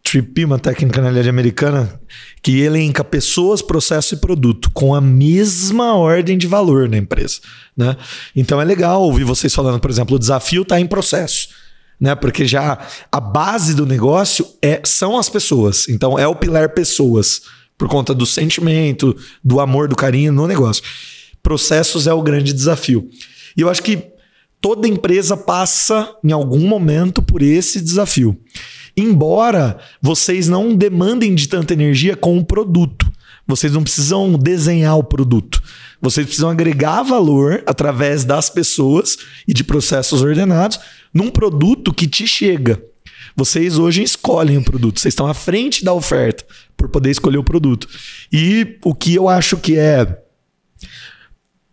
3P, uma técnica na realidade americana, que elenca pessoas, processo e produto com a mesma ordem de valor na empresa. Né? Então é legal ouvir vocês falando, por exemplo, o desafio está em processo. Né? Porque já a base do negócio é, são as pessoas. Então é o pilar pessoas, por conta do sentimento, do amor, do carinho no negócio. Processos é o grande desafio. E eu acho que toda empresa passa em algum momento por esse desafio. Embora vocês não demandem de tanta energia com o produto. Vocês não precisam desenhar o produto. Vocês precisam agregar valor através das pessoas e de processos ordenados num produto que te chega. Vocês hoje escolhem o produto, vocês estão à frente da oferta por poder escolher o produto. E o que eu acho que é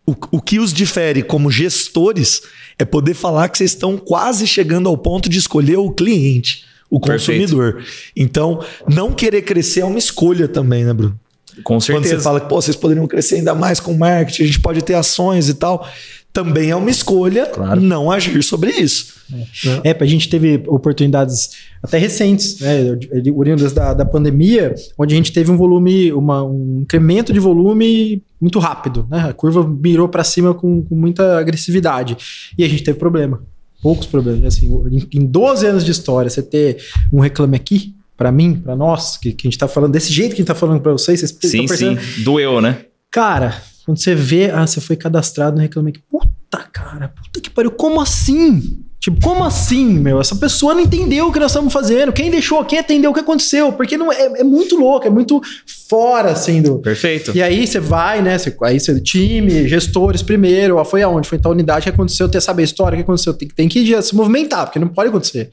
o, o que os difere como gestores é poder falar que vocês estão quase chegando ao ponto de escolher o cliente, o Perfeito. consumidor. Então, não querer crescer é uma escolha também, né, Bruno? Com Quando certeza. você fala que vocês poderiam crescer ainda mais com marketing, a gente pode ter ações e tal, também é uma escolha Claro. não agir sobre isso. Né? É, a gente teve oportunidades até recentes, né, oriundas da, da pandemia, onde a gente teve um volume, uma- um incremento de volume muito rápido, né? A curva mirou para cima com, com muita agressividade e a gente teve problema, poucos problemas. Assim, em, em 12 anos de história, você ter um reclame aqui, para mim, para nós, que, que a gente tá falando desse jeito que a gente tá falando para vocês, vocês Sim, estão percebendo? sim. Doeu, né? Cara, quando você vê, ah, você foi cadastrado no Reclame Aqui. Puta, cara, puta que pariu, como assim? Tipo, como assim, meu? Essa pessoa não entendeu o que nós estamos fazendo. Quem deixou, quem entendeu o que aconteceu? Porque não é, é muito louco, é muito fora, assim, do... Perfeito. E aí você vai, né? Você, aí você, time, gestores primeiro, ó, foi aonde? Foi em tal unidade que aconteceu, ter saber a história, o que aconteceu. Tem, tem que se movimentar, porque não pode acontecer.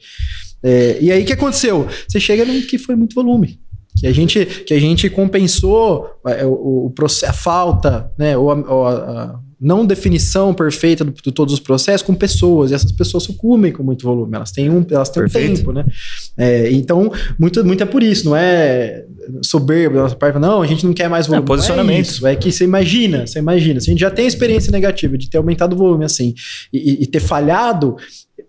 É, e aí o que aconteceu? Você chega no que foi muito volume. Que a gente, que a gente compensou é, o, processo, a falta, né? Ou, a- ou a- a- não definição perfeita de, todos os processos com pessoas. E essas pessoas sucumbem com muito volume. Elas têm um, elas têm um tempo, né? É, então, muito, muito é por isso, não é soberbo da nossa parte. Não, a gente não quer mais volume. É, posicionamento. É, isso, é que você imagina, você imagina. Se a gente já tem experiência negativa de ter aumentado o volume assim e, e ter falhado,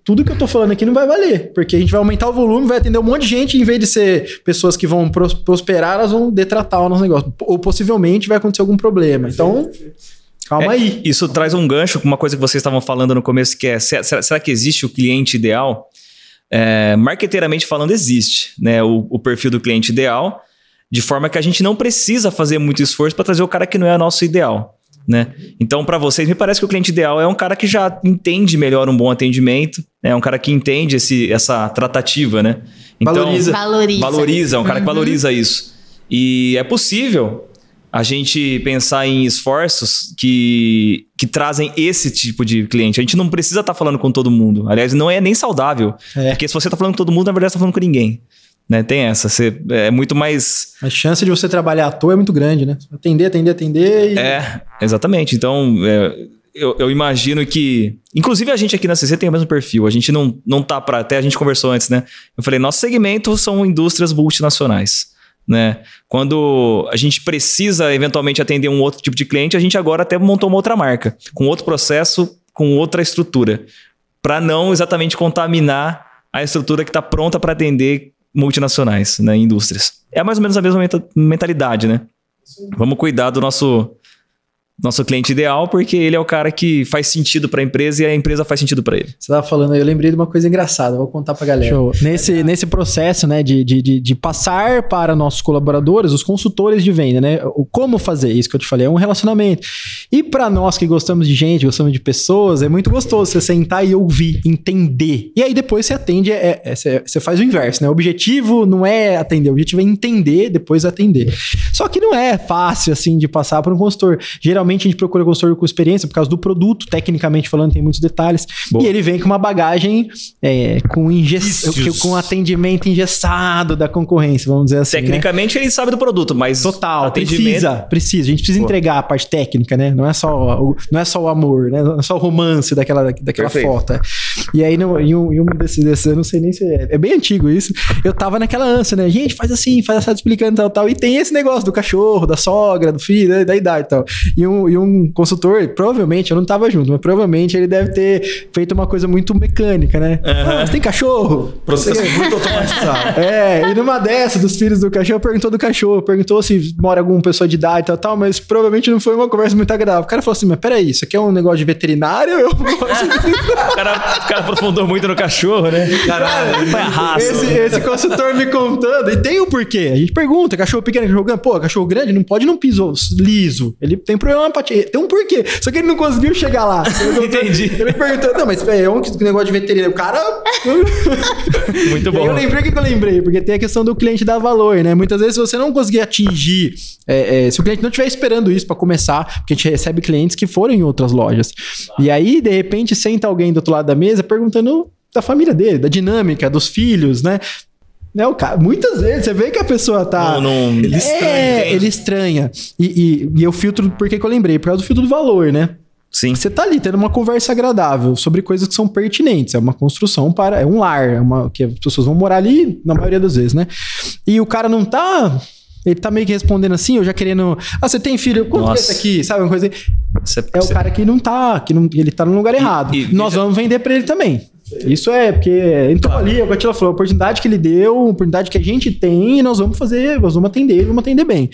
tudo que eu tô falando aqui não vai valer, porque a gente vai aumentar o volume, vai atender um monte de gente, em vez de ser pessoas que vão prosperar, elas vão detratar o nosso negócio. Ou possivelmente vai acontecer algum problema. Então, calma É, aí. Isso traz um gancho com uma coisa que vocês estavam falando no começo, que é: será, será que existe o cliente ideal? É, marqueteiramente falando, existe né, o, o perfil do cliente ideal, de forma que a gente não precisa fazer muito esforço para trazer o cara que não é nosso ideal. Né? Então, para vocês, me parece que o cliente ideal é um cara que já entende melhor um bom atendimento, né? é um cara que entende esse, essa tratativa, né? Então, Valoriza. Valoriza. valoriza, é um cara que Uhum. valoriza isso. E é possível a gente pensar em esforços que, que trazem esse tipo de cliente. A gente não precisa estar falando com todo mundo. Aliás, não é nem saudável. É. Porque se você está falando com todo mundo, na verdade, você está falando com ninguém. Né? Tem essa. Você, é muito mais. A chance de você trabalhar à toa é muito grande, né? Atender, atender, atender e... É, exatamente. Então, é, eu, eu imagino que. Inclusive, a gente aqui na CC tem o mesmo perfil. A gente não, não tá para. Até a gente conversou antes, né? Eu falei, nosso segmento são indústrias multinacionais. Né? Quando a gente precisa eventualmente atender um outro tipo de cliente, a gente agora até montou uma outra marca, com outro processo, com outra estrutura, para não exatamente contaminar a estrutura que está pronta para atender multinacionais, né, indústrias. É mais ou menos a mesma menta- mentalidade, né? Vamos cuidar do nosso nosso cliente ideal, porque ele é o cara que faz sentido para a empresa e a empresa faz sentido para ele. Você tava falando aí, eu lembrei de uma coisa engraçada, vou contar pra galera. Nesse, nesse processo, né, de, de, de, de passar para nossos colaboradores, os consultores de venda, né, o como fazer isso que eu te falei, é um relacionamento. E para nós que gostamos de gente, gostamos de pessoas, é muito gostoso você sentar e ouvir, entender. E aí depois você atende, é, é- você, você faz o inverso, né? O objetivo não é atender, o objetivo é entender, depois atender. Só que não é fácil, assim, de passar por um consultor. Geralmente a gente procura consultor com experiência por causa do produto, tecnicamente falando, tem muitos detalhes. Boa. E ele vem com uma bagagem é, com. Vícios. com atendimento engessado da concorrência, vamos dizer assim. né? Tecnicamente ele sabe do produto, mas Total, atendimento precisa, precisa. A gente precisa Boa. entregar a parte técnica, né? Não é só o, não é só o amor, né? Não é só o romance daquela, daquela Perfeito. foto. é. E aí, no, em, um, em um desses, desses, eu não sei nem se é, é bem antigo isso. Eu tava naquela ânsia, né? Gente, faz assim, faz essa explicando tal, tal. E tem esse negócio do cachorro, da sogra, do filho, da, da idade e tal. E um, e um consultor, provavelmente, eu não tava junto, mas provavelmente ele deve ter feito uma coisa muito mecânica, né? Ah, você tem cachorro? Processo muito automatizado. É, e numa dessa dos filhos do cachorro, perguntou do cachorro, perguntou se mora alguma pessoa de idade e tal, tal, mas provavelmente não foi uma conversa muito agradável. O cara falou assim: Mas peraí, isso aqui é um negócio de veterinário? Eu o, cara, o cara aprofundou muito no cachorro, né? Caralho. Foi a raça. esse, esse consultor me contando, e tem o porquê. A gente pergunta: cachorro pequeno, cachorro grande. Pô, cachorro grande não pode não piso liso. Ele tem problema pra ti- Tem um porquê. Só que ele não conseguiu chegar lá. Entendi. Ele perguntou: Não, mas é um negócio de veterinário. O cara. Muito bom. eu lembrei o que eu lembrei, porque tem a questão do cliente dar valor, né? Muitas vezes, se você não conseguir atingir, é, é, se o cliente não estiver esperando isso para começar, porque a gente recebe clientes que foram em outras lojas. E aí, de repente, senta alguém do outro lado da mesa perguntando da família dele, da dinâmica, dos filhos, né? Né, o cara, muitas vezes você vê que a pessoa tá. Não, não, ele é, entende. ele estranha. E, e, e eu filtro, por que eu lembrei? Por causa do filtro do valor, né? Sim. Você tá ali tendo uma conversa agradável sobre coisas que são pertinentes. É uma construção para. É um lar, é uma, que as pessoas vão morar ali na maioria das vezes, né? E o cara não tá. Ele tá meio que respondendo assim, eu já querendo. Ah, você tem filho? Quanto que é Nossa. esse aqui? Sabe uma coisa? assim? Você- É o cara que não tá. Que não, ele tá no lugar errado. e Nós veja- vamos vender pra ele também. Isso é, porque entrou ali, é o que a Tila falou, a oportunidade que ele deu, a oportunidade que a gente tem, e nós vamos fazer, nós vamos atender, vamos atender bem.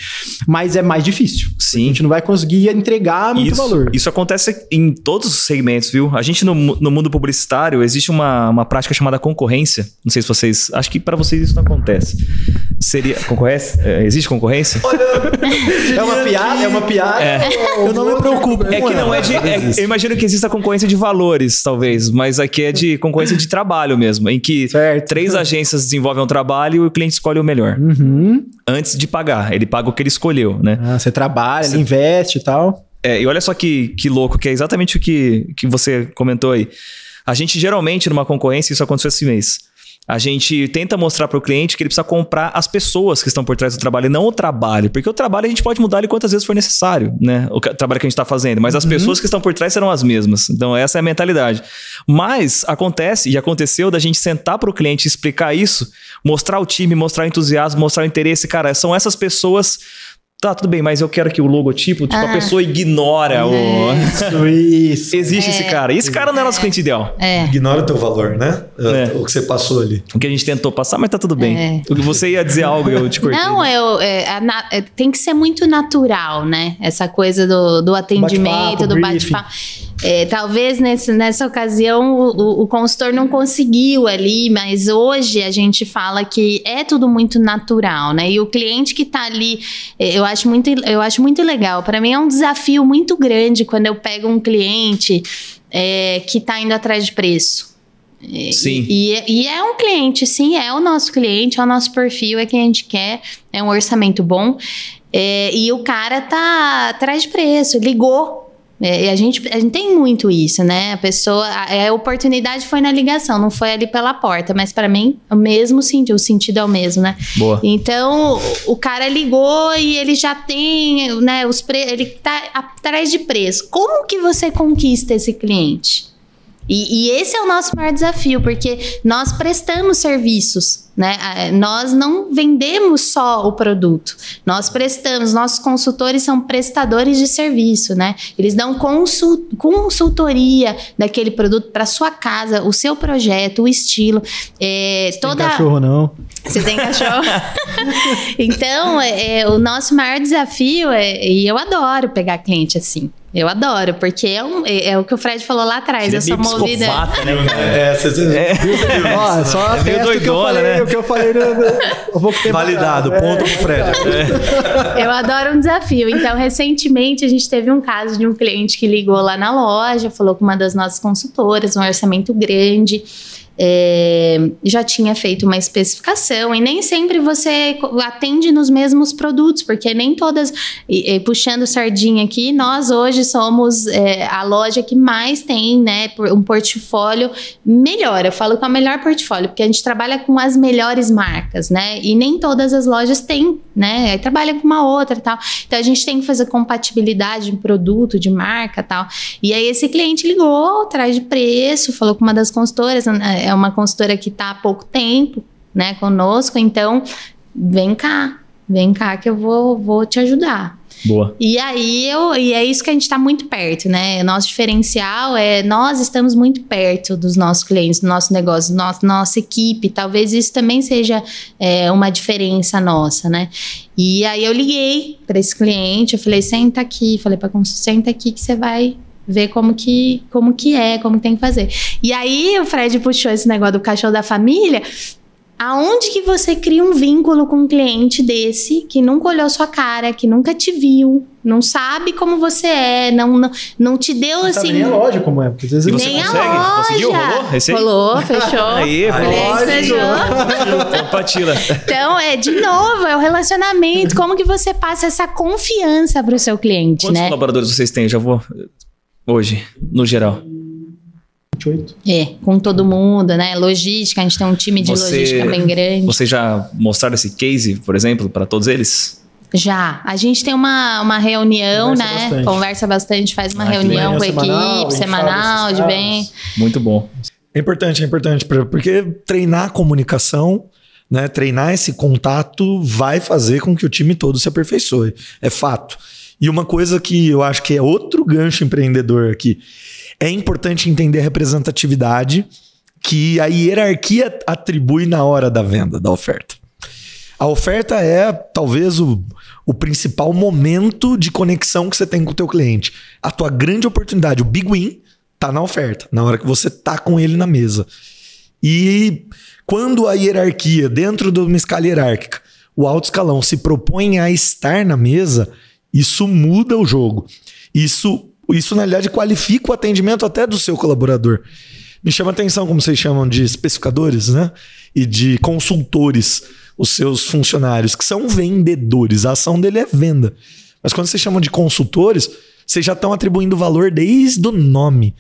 Mas é mais difícil. A Sim. gente não vai conseguir entregar muito isso, valor. isso acontece em todos os segmentos, viu? A gente no, no mundo publicitário existe uma, uma prática chamada concorrência. Não sei se vocês. Acho que para vocês isso não acontece. Seria. Concorrência? É, existe concorrência? É uma piada, é uma piada. Eu não me preocupo. É que não é de. é- eu imagino que exista concorrência de valores, talvez, mas aqui é de concorrência de trabalho mesmo, em que Certo. três agências desenvolvem um trabalho e o cliente escolhe o melhor. Uhum. Antes de pagar. Ele paga o que ele escolheu, né? Ah, você trabalha, ele investe e tal. É, e olha só que, que louco, que é exatamente o que, que você comentou aí. A gente geralmente, numa concorrência, isso aconteceu esse mês. A gente tenta mostrar para o cliente que ele precisa comprar as pessoas que estão por trás do trabalho e não o trabalho. Porque o trabalho a gente pode mudar ele quantas vezes for necessário, né? O trabalho que a gente está fazendo. Mas as uhum. pessoas que estão por trás serão as mesmas. Então, essa é a mentalidade. Mas acontece, e aconteceu, da gente sentar para o cliente explicar isso, mostrar o time, mostrar o entusiasmo, mostrar o interesse. Cara, são essas pessoas Tá, tudo bem, mas eu quero que o logotipo, tipo, ah. a pessoa ignora o. Isso, isso. Existe é. esse cara. E esse cara não é nosso cliente ideal. É. Ignora o teu valor, né? É. O que você passou ali. O que a gente tentou passar, mas tá tudo bem. É. O que você ia dizer algo, eu te cortei. Não, eu, é, é, tem que ser muito natural, né? Essa coisa do, do atendimento, bate do bate-papo. É, talvez nesse, nessa ocasião o, o, consultor não conseguiu ali, mas hoje a gente fala que é tudo muito natural, né? E o cliente que está ali, é, eu acho muito, eu acho muito legal. Para mim é um desafio muito grande quando eu pego um cliente é, que está indo atrás de preço. É, sim. E, e, é um cliente, sim, é o nosso cliente, é o nosso perfil, é quem a gente quer, é um orçamento bom. É, e o cara tá atrás de preço, ligou é, e a gente, a gente tem muito isso, né? A pessoa, a, a oportunidade foi na ligação, não foi ali pela porta, mas para mim, o mesmo sentido, o sentido é o mesmo, né? Boa. Então, o cara ligou e ele já tem, né, os pre, ele tá atrás de preço. Como que você conquista esse cliente? E, e esse é o nosso maior desafio, porque nós prestamos serviços né? Nós não vendemos só o produto, nós prestamos, nossos consultores são prestadores de serviço, né? Eles dão consul, consultoria daquele produto para sua casa, o seu projeto, o estilo. É, Você toda... tem cachorro, não? Você tem cachorro? então, é, é, o nosso maior desafio é, e eu adoro pegar cliente assim. Eu adoro, porque é, um, é, é, o que o Fred falou lá atrás. Você eu é sou movida. Né, é, você, você é. Ó, só é meio doidona, né? que eu falei no, no, Validado, ponto é. pro Fred. É. Eu adoro um desafio. Então, recentemente, a gente teve um caso de um cliente que ligou lá na loja, falou com uma das nossas consultoras, um orçamento grande é, já tinha feito uma especificação e nem sempre você atende nos mesmos produtos, porque nem todas, e, e, puxando sardinha aqui, nós hoje somos é, a loja que mais tem, né, um portfólio melhor. Eu falo com a melhor portfólio, porque a gente trabalha com as melhores marcas, né, e nem todas as lojas têm, né, aí trabalha com uma outra tal. Então a gente tem que fazer compatibilidade de produto, de marca tal. E aí esse cliente ligou, atrás de preço, falou com uma das consultoras, né, é uma consultora que está há pouco tempo, né, conosco, então vem cá, vem cá que eu vou, vou te ajudar. Boa. E aí eu, e é isso que a gente está muito perto, né? Nosso diferencial é nós estamos muito perto dos nossos clientes, do nosso negócio, nosso, nossa equipe. Talvez isso também seja é, uma diferença nossa, né? E aí eu liguei para esse cliente, eu falei senta aqui, falei para senta aqui que você vai ver como que, como que é, como tem que fazer. E aí o Fred puxou esse negócio do cachorro da família. Aonde que você cria um vínculo com um cliente desse que nunca olhou sua cara, que nunca te viu, não sabe como você é, não, não, não te deu não assim. nem a loja como é, porque às vezes e você nem consegue? a loja. Conseguiu? Rolou? Esse aí? Rolou, fechou. aí, fechou. Patila. Então, é de novo, é o relacionamento, como que você passa essa confiança para o seu cliente, Quantos né? colaboradores vocês têm? Já vou hoje, no geral? 28. É, com todo mundo, né? Logística, a gente tem um time de Você, logística bem grande. Vocês já mostraram esse case, por exemplo, para todos eles? Já. A gente tem uma, uma reunião, Conversa né? Bastante. Conversa bastante, faz uma ah, reunião com a equipe, semanal, de bem. Muito bom. É importante, é importante, porque treinar a comunicação, né? Treinar esse contato vai fazer com que o time todo se aperfeiçoe. É fato. E uma coisa que eu acho que é outro gancho empreendedor aqui. É importante entender a representatividade que a hierarquia atribui na hora da venda, da oferta. A oferta é talvez o, o principal momento de conexão que você tem com o teu cliente. A tua grande oportunidade, o big win, tá na oferta, na hora que você tá com ele na mesa. E quando a hierarquia, dentro de uma escala hierárquica, o alto escalão se propõe a estar na mesa, isso muda o jogo. Isso, isso na realidade, qualifica o atendimento até do seu colaborador. Me chama atenção como vocês chamam de especificadores, né? E de consultores, os seus funcionários, que são vendedores. A ação dele é venda. Mas quando vocês chamam de consultores, vocês já estão atribuindo valor desde o nome.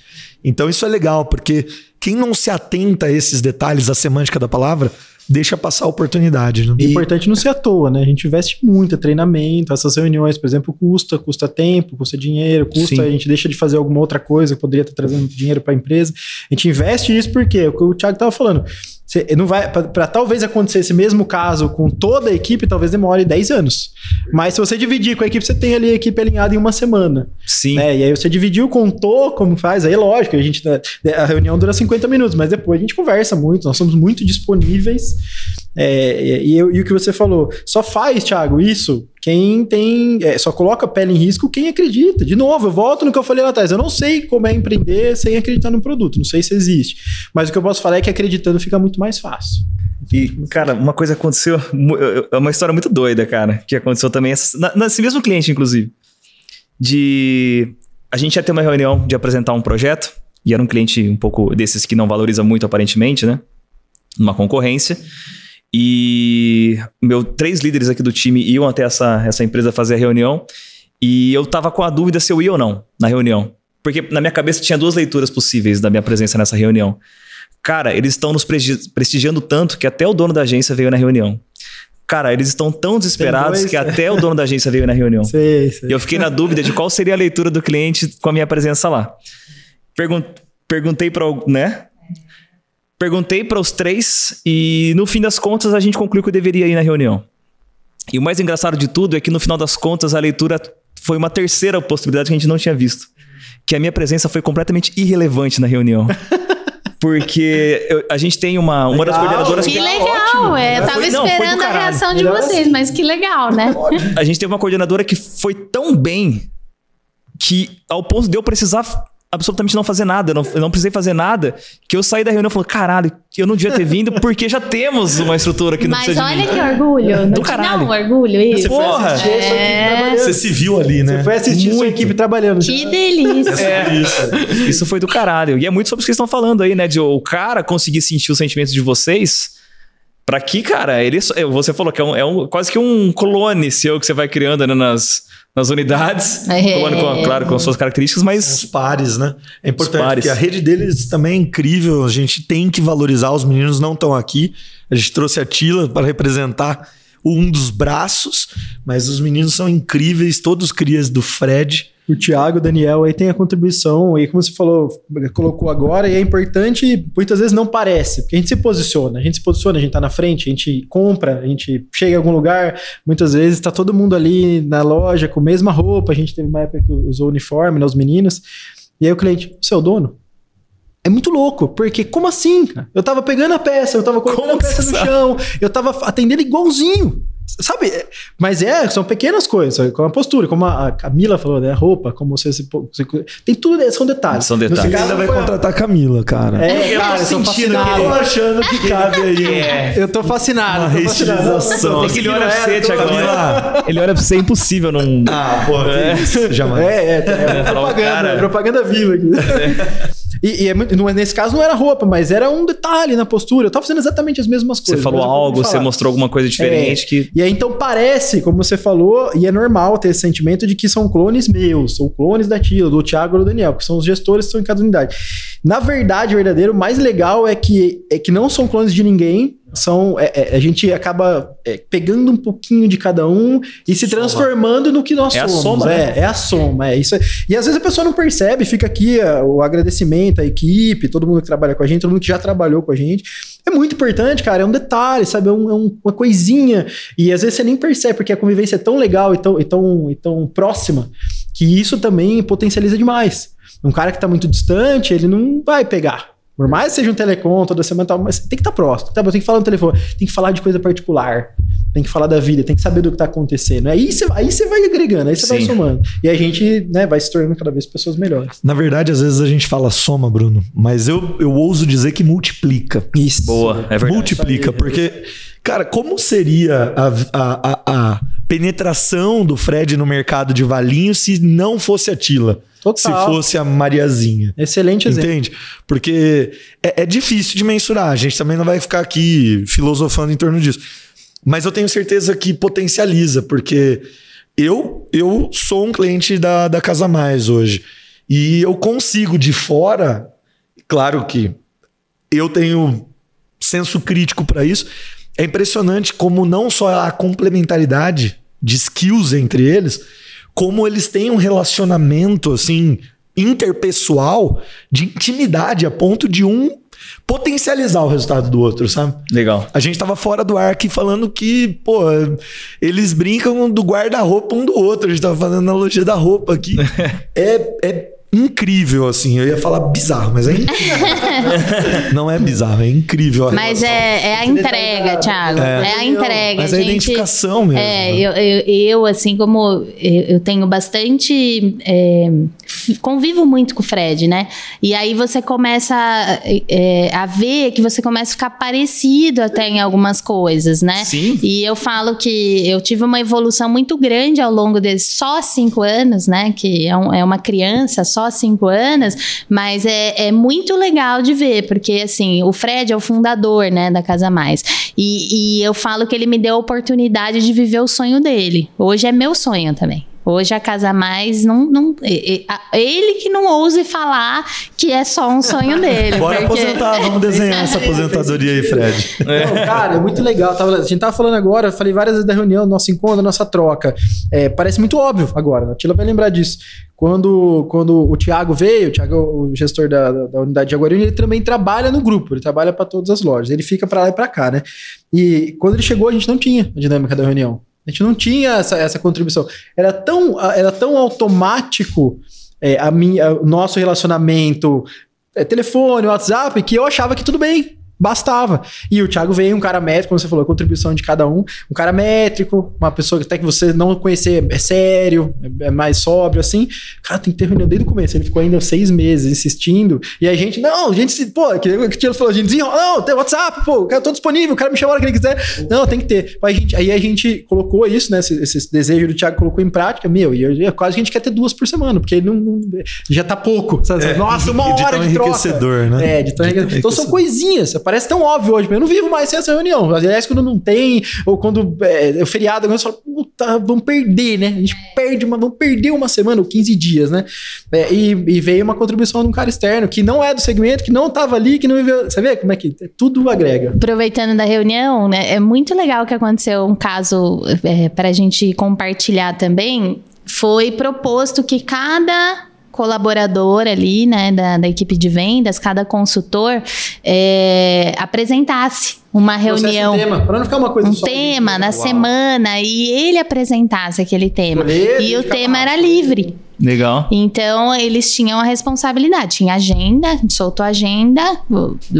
Então isso é legal, porque quem não se atenta a esses detalhes, a semântica da palavra, deixa passar a oportunidade. Né? É importante não ser à toa, né? A gente investe muito, é treinamento, essas reuniões, por exemplo, custa, custa tempo, custa dinheiro, custa, Sim. a gente deixa de fazer alguma outra coisa que poderia estar trazendo dinheiro para a empresa. A gente investe nisso porque, o que o Thiago estava falando, você não vai para talvez acontecer esse mesmo caso com toda a equipe, talvez demore 10 anos. Mas se você dividir com a equipe, você tem ali a equipe alinhada em uma semana. Sim. Né? E aí você dividiu, contou como faz, aí lógico, a gente a reunião dura 50 minutos, mas depois a gente conversa muito, nós somos muito disponíveis. É, e, e, e, o que você falou, só faz, Thiago, isso quem tem. É, só coloca a pele em risco quem acredita. De novo, eu volto no que eu falei lá atrás. Eu não sei como é empreender sem acreditar no produto, não sei se existe. Mas o que eu posso falar é que acreditando fica muito mais fácil. E, cara, uma coisa aconteceu. É uma história muito doida, cara, que aconteceu também nesse mesmo cliente, inclusive. De. A gente ia ter uma reunião de apresentar um projeto, e era um cliente um pouco desses que não valoriza muito, aparentemente, né? Numa concorrência. E meu três líderes aqui do time iam até essa, essa empresa fazer a reunião. E eu tava com a dúvida se eu ia ou não na reunião. Porque na minha cabeça tinha duas leituras possíveis da minha presença nessa reunião. Cara, eles estão nos prestigiando tanto que até o dono da agência veio na reunião. Cara, eles estão tão desesperados que até o dono da agência veio na reunião. Sei, sei. E eu fiquei na dúvida de qual seria a leitura do cliente com a minha presença lá. Pergun perguntei para né? Perguntei para os três e no fim das contas a gente concluiu que eu deveria ir na reunião. E o mais engraçado de tudo é que no final das contas a leitura foi uma terceira possibilidade que a gente não tinha visto. Que a minha presença foi completamente irrelevante na reunião. Porque eu, a gente tem uma, uma das coordenadoras que. Que legal, ótimo, é. Eu tava foi, esperando não, a reação de vocês, mas que legal, né? A gente teve uma coordenadora que foi tão bem que, ao ponto de eu precisar absolutamente não fazer nada. Eu não, eu não precisei fazer nada. Que eu saí da reunião e falei, caralho, eu não devia ter vindo porque já temos uma estrutura que não Mas precisa olha que orgulho. Não Do caralho. Não, orgulho isso. Você Porra! É... Você se viu ali, né? Você foi assistir muito. sua equipe trabalhando. Que delícia. É. Isso. isso foi do caralho. E é muito sobre o que vocês estão falando aí, né? De o cara conseguir sentir os sentimentos de vocês. Pra que, cara, ele, você falou que é, um, é um, quase que um clone seu que você vai criando né, nas, nas unidades, é. com, claro, com suas características, mas. Os pares, né? É importante, porque a rede deles também é incrível. A gente tem que valorizar. Os meninos não estão aqui. A gente trouxe a Tila para representar um dos braços, mas os meninos são incríveis, todos crias do Fred o Thiago, o Daniel aí tem a contribuição, e como você falou, colocou agora, e é importante, muitas vezes não parece, porque a gente se posiciona, a gente se posiciona, a gente tá na frente, a gente compra, a gente chega em algum lugar, muitas vezes tá todo mundo ali na loja com a mesma roupa, a gente teve uma época que usou uniforme, né, os meninos, e aí o cliente, é o dono? É muito louco, porque como assim? Eu tava pegando a peça, eu tava colocando como a peça no chão, eu tava atendendo igualzinho. Sabe? É, mas é, são pequenas coisas, como a postura, como a Camila falou, né? A roupa, como você se. Você, tem tudo, são detalhes. São detalhes. Você ainda vai contratar a Camila, cara. É, eu cara, tô sentindo que tô achando que cabe aí. É. Eu tô fascinado. Uma reestilização. Tem que ele olha pra você, Thiago. Ele olha pra você, é impossível não. Ah, pô, é. jamais. É, é, é, é propaganda, propaganda viva aqui. É. E, e é muito, nesse caso não era roupa, mas era um detalhe na postura. Eu tava fazendo exatamente as mesmas coisas. Você falou algo, você mostrou alguma coisa diferente. É, que... E aí então parece, como você falou, e é normal ter esse sentimento de que são clones meus, ou clones da Tila, do Thiago ou do Daniel, que são os gestores que estão em cada unidade. Na verdade, o verdadeiro, o mais legal é que, é que não são clones de ninguém, são é, é, a gente acaba é, pegando um pouquinho de cada um e se soma. transformando no que nós é somos. A soma, é, né? é a soma, é isso. E às vezes a pessoa não percebe, fica aqui a, o agradecimento à equipe, todo mundo que trabalha com a gente, todo mundo que já trabalhou com a gente. É muito importante, cara, é um detalhe, sabe? É, é um, uma coisinha. E às vezes você nem percebe, porque a convivência é tão legal e tão, e tão, e tão próxima que isso também potencializa demais. Um cara que está muito distante, ele não vai pegar. Por mais que seja um telecom toda semana, tal, mas tem que estar tá próximo. Tá? Tem que falar no telefone, tem que falar de coisa particular, tem que falar da vida, tem que saber do que está acontecendo. Aí você aí vai agregando, aí você vai somando. E a gente né, vai se tornando cada vez pessoas melhores. Na verdade, às vezes a gente fala soma, Bruno, mas eu, eu ouso dizer que multiplica. Isso. Boa, é verdade. Multiplica, porque, cara, como seria a, a, a, a penetração do Fred no mercado de Valinho se não fosse a Tila? Total. Se fosse a Mariazinha. Excelente exemplo. Entende? Porque é, é, difícil de mensurar. A gente também não vai ficar aqui filosofando em torno disso. Mas eu tenho certeza que potencializa, porque eu, eu sou um cliente da, da Casa Mais hoje. E eu consigo de fora, claro que eu tenho senso crítico para isso. É impressionante como não só a complementaridade de skills entre eles, como eles têm um relacionamento assim interpessoal de intimidade a ponto de um potencializar o resultado do outro, sabe? Legal. A gente tava fora do ar aqui falando que, pô, eles brincam do guarda-roupa um do outro. A gente tava fazendo analogia da roupa aqui. é, é incrível, assim. Eu ia falar bizarro, mas é incrível. não é bizarro, é incrível. Mas é, é, a entrega, Thiago. É, é a entrega. Mas é a identificação mesmo. É, né? eu, eu, eu, assim, como eu tenho bastante. É, convivo muito com o Fred, né? E aí você começa é, a ver que você começa a ficar parecido até em algumas coisas, né? Sim. E eu falo que eu tive uma evolução muito grande ao longo desses só cinco anos, né? Que é, um, é uma criança, só só cinco anos, mas é, é muito legal de ver, porque assim, o Fred é o fundador, né, da Casa Mais. E, e eu falo que ele me deu a oportunidade de viver o sonho dele. Hoje é meu sonho também. Hoje a Casa Mais não, não. Ele que não ouse falar que é só um sonho dele. Bora porque... aposentar, vamos desenhar essa aposentadoria aí, Fred. Não, cara, é muito legal. a gente tava falando agora, falei várias vezes da reunião, do nosso encontro, da nossa troca. É, parece muito óbvio agora, a Tila vai lembrar disso. Quando, quando o Thiago veio, o Thiago, o gestor da, da unidade de Jaguariúna, ele também trabalha no grupo, ele trabalha para todas as lojas, ele fica para lá e para cá, né? E quando ele chegou, a gente não tinha a dinâmica da reunião. A gente não tinha essa, essa contribuição. Era tão, era tão automático é, a minha, o nosso relacionamento, é, telefone, WhatsApp, que eu achava que tudo bem. Bastava. E o Thiago veio, um cara métrico, como você falou, a contribuição de cada um. Um cara métrico, uma pessoa que até que você não conhecer, é sério, é mais sóbrio, assim. Cara, tem que ter reunião desde o começo. Ele ficou ainda seis meses insistindo. E a gente, não, a gente se, pô, que, o falou, a gente desenrola, não, tem WhatsApp, pô, eu tô disponível, o cara me chama a hora que ele quiser. Não, tem que ter. Aí a gente, aí a gente colocou isso, né? Esse, esse desejo do Thiago colocou em prática, meu, e eu, quase a gente quer ter duas por semana, porque ele não, não já tá pouco. Sabe? É, Nossa, uma hora de, de troca. né? É, de tão enriquecedor. Então são coisinhas, parece tão óbvio hoje, eu não vivo mais sem essa reunião. Aliás, quando não tem, ou quando é, é feriado, você fala, puta, vamos perder, né? A gente perde uma, vamos perder uma semana ou 15 dias, né? É, e, e, veio uma contribuição de um cara externo que não é do segmento, que não estava ali, que não viveu. Você vê como é que tudo agrega. Aproveitando da reunião, né? É muito legal que aconteceu um caso é, para a gente compartilhar também. Foi proposto que cada colaborador ali, né, da, da equipe de vendas, cada consultor é, apresentasse uma reunião, um tema, para não ficar uma coisa um tema na Uau. semana e ele apresentasse aquele tema. e o tema era livre. Legal. Então, eles tinham a responsabilidade. Tinha agenda, soltou a agenda,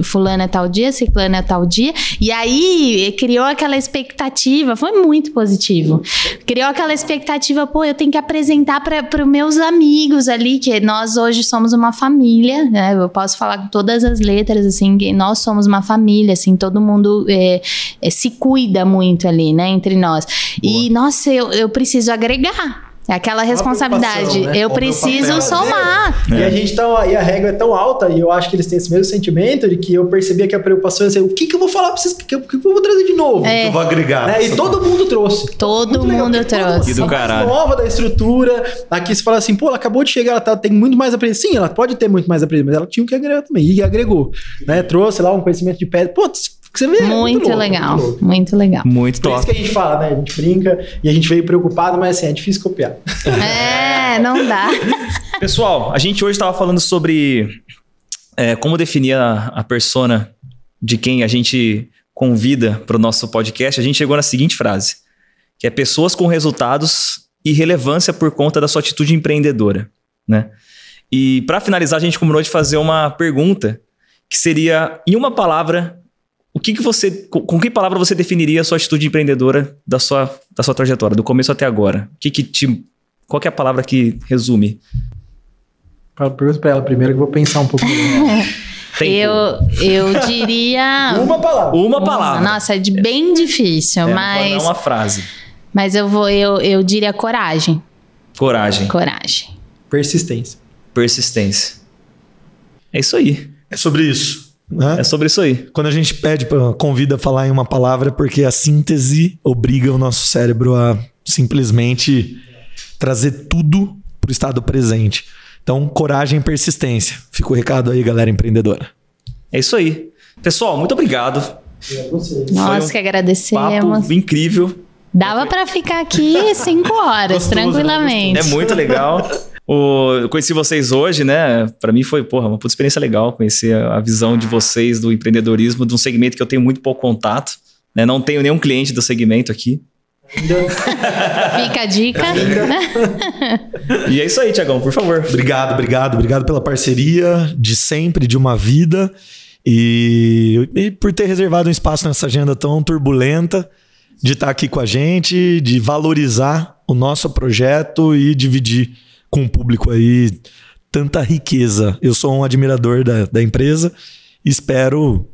fulano é tal dia, ciclano é tal dia. E aí, criou aquela expectativa, foi muito positivo. Criou aquela expectativa, pô, eu tenho que apresentar para os meus amigos ali, que nós hoje somos uma família, né? Eu posso falar com todas as letras, assim, que nós somos uma família, assim, todo mundo é, é, se cuida muito ali, né, entre nós. Boa. E, nossa, eu, eu preciso agregar. É aquela responsabilidade. Né? Eu preciso somar. É. E a gente tá, e a regra é tão alta, e eu acho que eles têm esse mesmo sentimento de que eu percebia que a preocupação ia ser o que, que eu vou falar pra vocês, o que, que, eu vou trazer de novo? É. Eu vou agregar. Né? E todo mundo trouxe. Todo muito mundo legal, trouxe. E do caralho. nova da estrutura. Aqui você fala assim, pô, ela acabou de chegar, ela tá, tem muito mais aprendizado. Sim, ela pode ter muito mais aprendizado, mas ela tinha que agregar também. E agregou. Né? Trouxe lá um conhecimento de pedra. Pô, você vê, muito, muito, louco, legal, muito, muito, legal. Muito top. Por isso que a gente fala, né? A gente brinca e a gente veio preocupado, mas assim, é difícil copiar. É, não dá. Pessoal, a gente hoje estava falando sobre é, como definir a, a persona de quem a gente convida para o nosso podcast. A gente chegou na seguinte frase, que é pessoas com resultados e relevância por conta da sua atitude empreendedora, né? E para finalizar, a gente combinou de fazer uma pergunta que seria, em uma palavra, o que, que você. Com, com, que palavra você definiria a sua atitude empreendedora da sua, da sua trajetória, do começo até agora? O que, que te. Qual que é a palavra que resume? Pergunta pra ela primeiro que eu vou pensar um pouco. eu, eu diria. uma palavra. Uma palavra. Nossa, é de bem difícil, é, mas. Não é uma frase. Mas eu vou, eu, eu diria coragem. Coragem. Coragem. Persistência. Persistência. É isso aí. É sobre isso. Né? É sobre isso aí. Quando a gente pede, convida a falar em uma palavra, porque a síntese obriga o nosso cérebro a simplesmente trazer tudo para o estado presente. Então, coragem e persistência. Fica o recado aí, galera empreendedora. É isso aí. Pessoal, muito obrigado. Nós um que agradecemos. Papo incrível. Dava para ficar aqui cinco horas, gostoso, tranquilamente. É muito legal. O, eu conheci vocês hoje, né? Para mim foi, porra, uma puta experiência legal conhecer a visão de vocês do empreendedorismo, de um segmento que eu tenho muito pouco contato. Né? Não tenho nenhum cliente do segmento aqui. Fica a dica. e é isso aí, Tiagão, por favor. Obrigado, obrigado, obrigado pela parceria de sempre, de uma vida. E, e por ter reservado um espaço nessa agenda tão turbulenta, de estar aqui com a gente, de valorizar o nosso projeto e dividir com o público aí tanta riqueza. Eu sou um admirador da, da empresa. Espero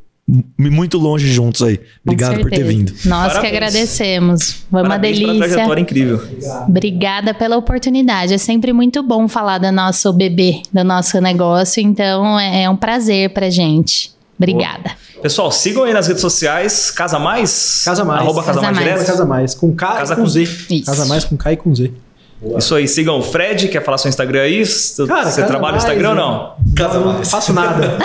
muito longe juntos aí. Obrigado por ter vindo. Nós Parabéns. que agradecemos. Foi Parabéns uma delícia. trajetória incrível. Obrigada pela oportunidade. É sempre muito bom falar do nosso bebê, do nosso negócio. Então é, é um prazer pra gente. Obrigada. Boa. Pessoal, sigam aí nas redes sociais. Casa Mais. Casa Mais. Arroba Casa, Casa Mais, mais. Casa Mais. Com K Casa e com, com Z. Isso. Casa Mais com K e com Z. Boa. Isso aí, sigam o Fred, quer falar seu Instagram aí? Cara, Você trabalha no Instagram ou não? Casa não faço nada.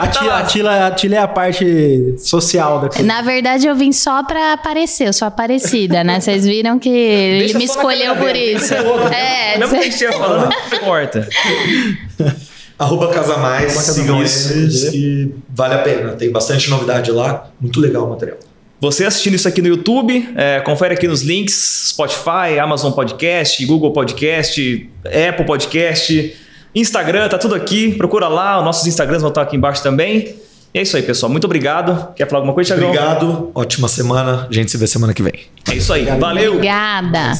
a, tia, a, Tila, a Tila é a parte social da coisa. Na verdade, eu vim só pra aparecer, eu sou aparecida, né? Vocês viram que ele me escolheu por isso. É, Mesmo que a gente estiver falando, não importa. Arroba Casa Mais, sigam eles e vale a pena. Tem bastante novidade lá, muito legal o material. Você assistindo isso aqui no YouTube, é, confere aqui nos links: Spotify, Amazon Podcast, Google Podcast, Apple Podcast, Instagram, tá tudo aqui. Procura lá, os nossos Instagrams vão estar aqui embaixo também. E é isso aí, pessoal. Muito obrigado. Quer falar alguma coisa, Thiagão? Obrigado. Ótima semana. A gente se vê semana que vem. É isso aí. Valeu. Obrigada.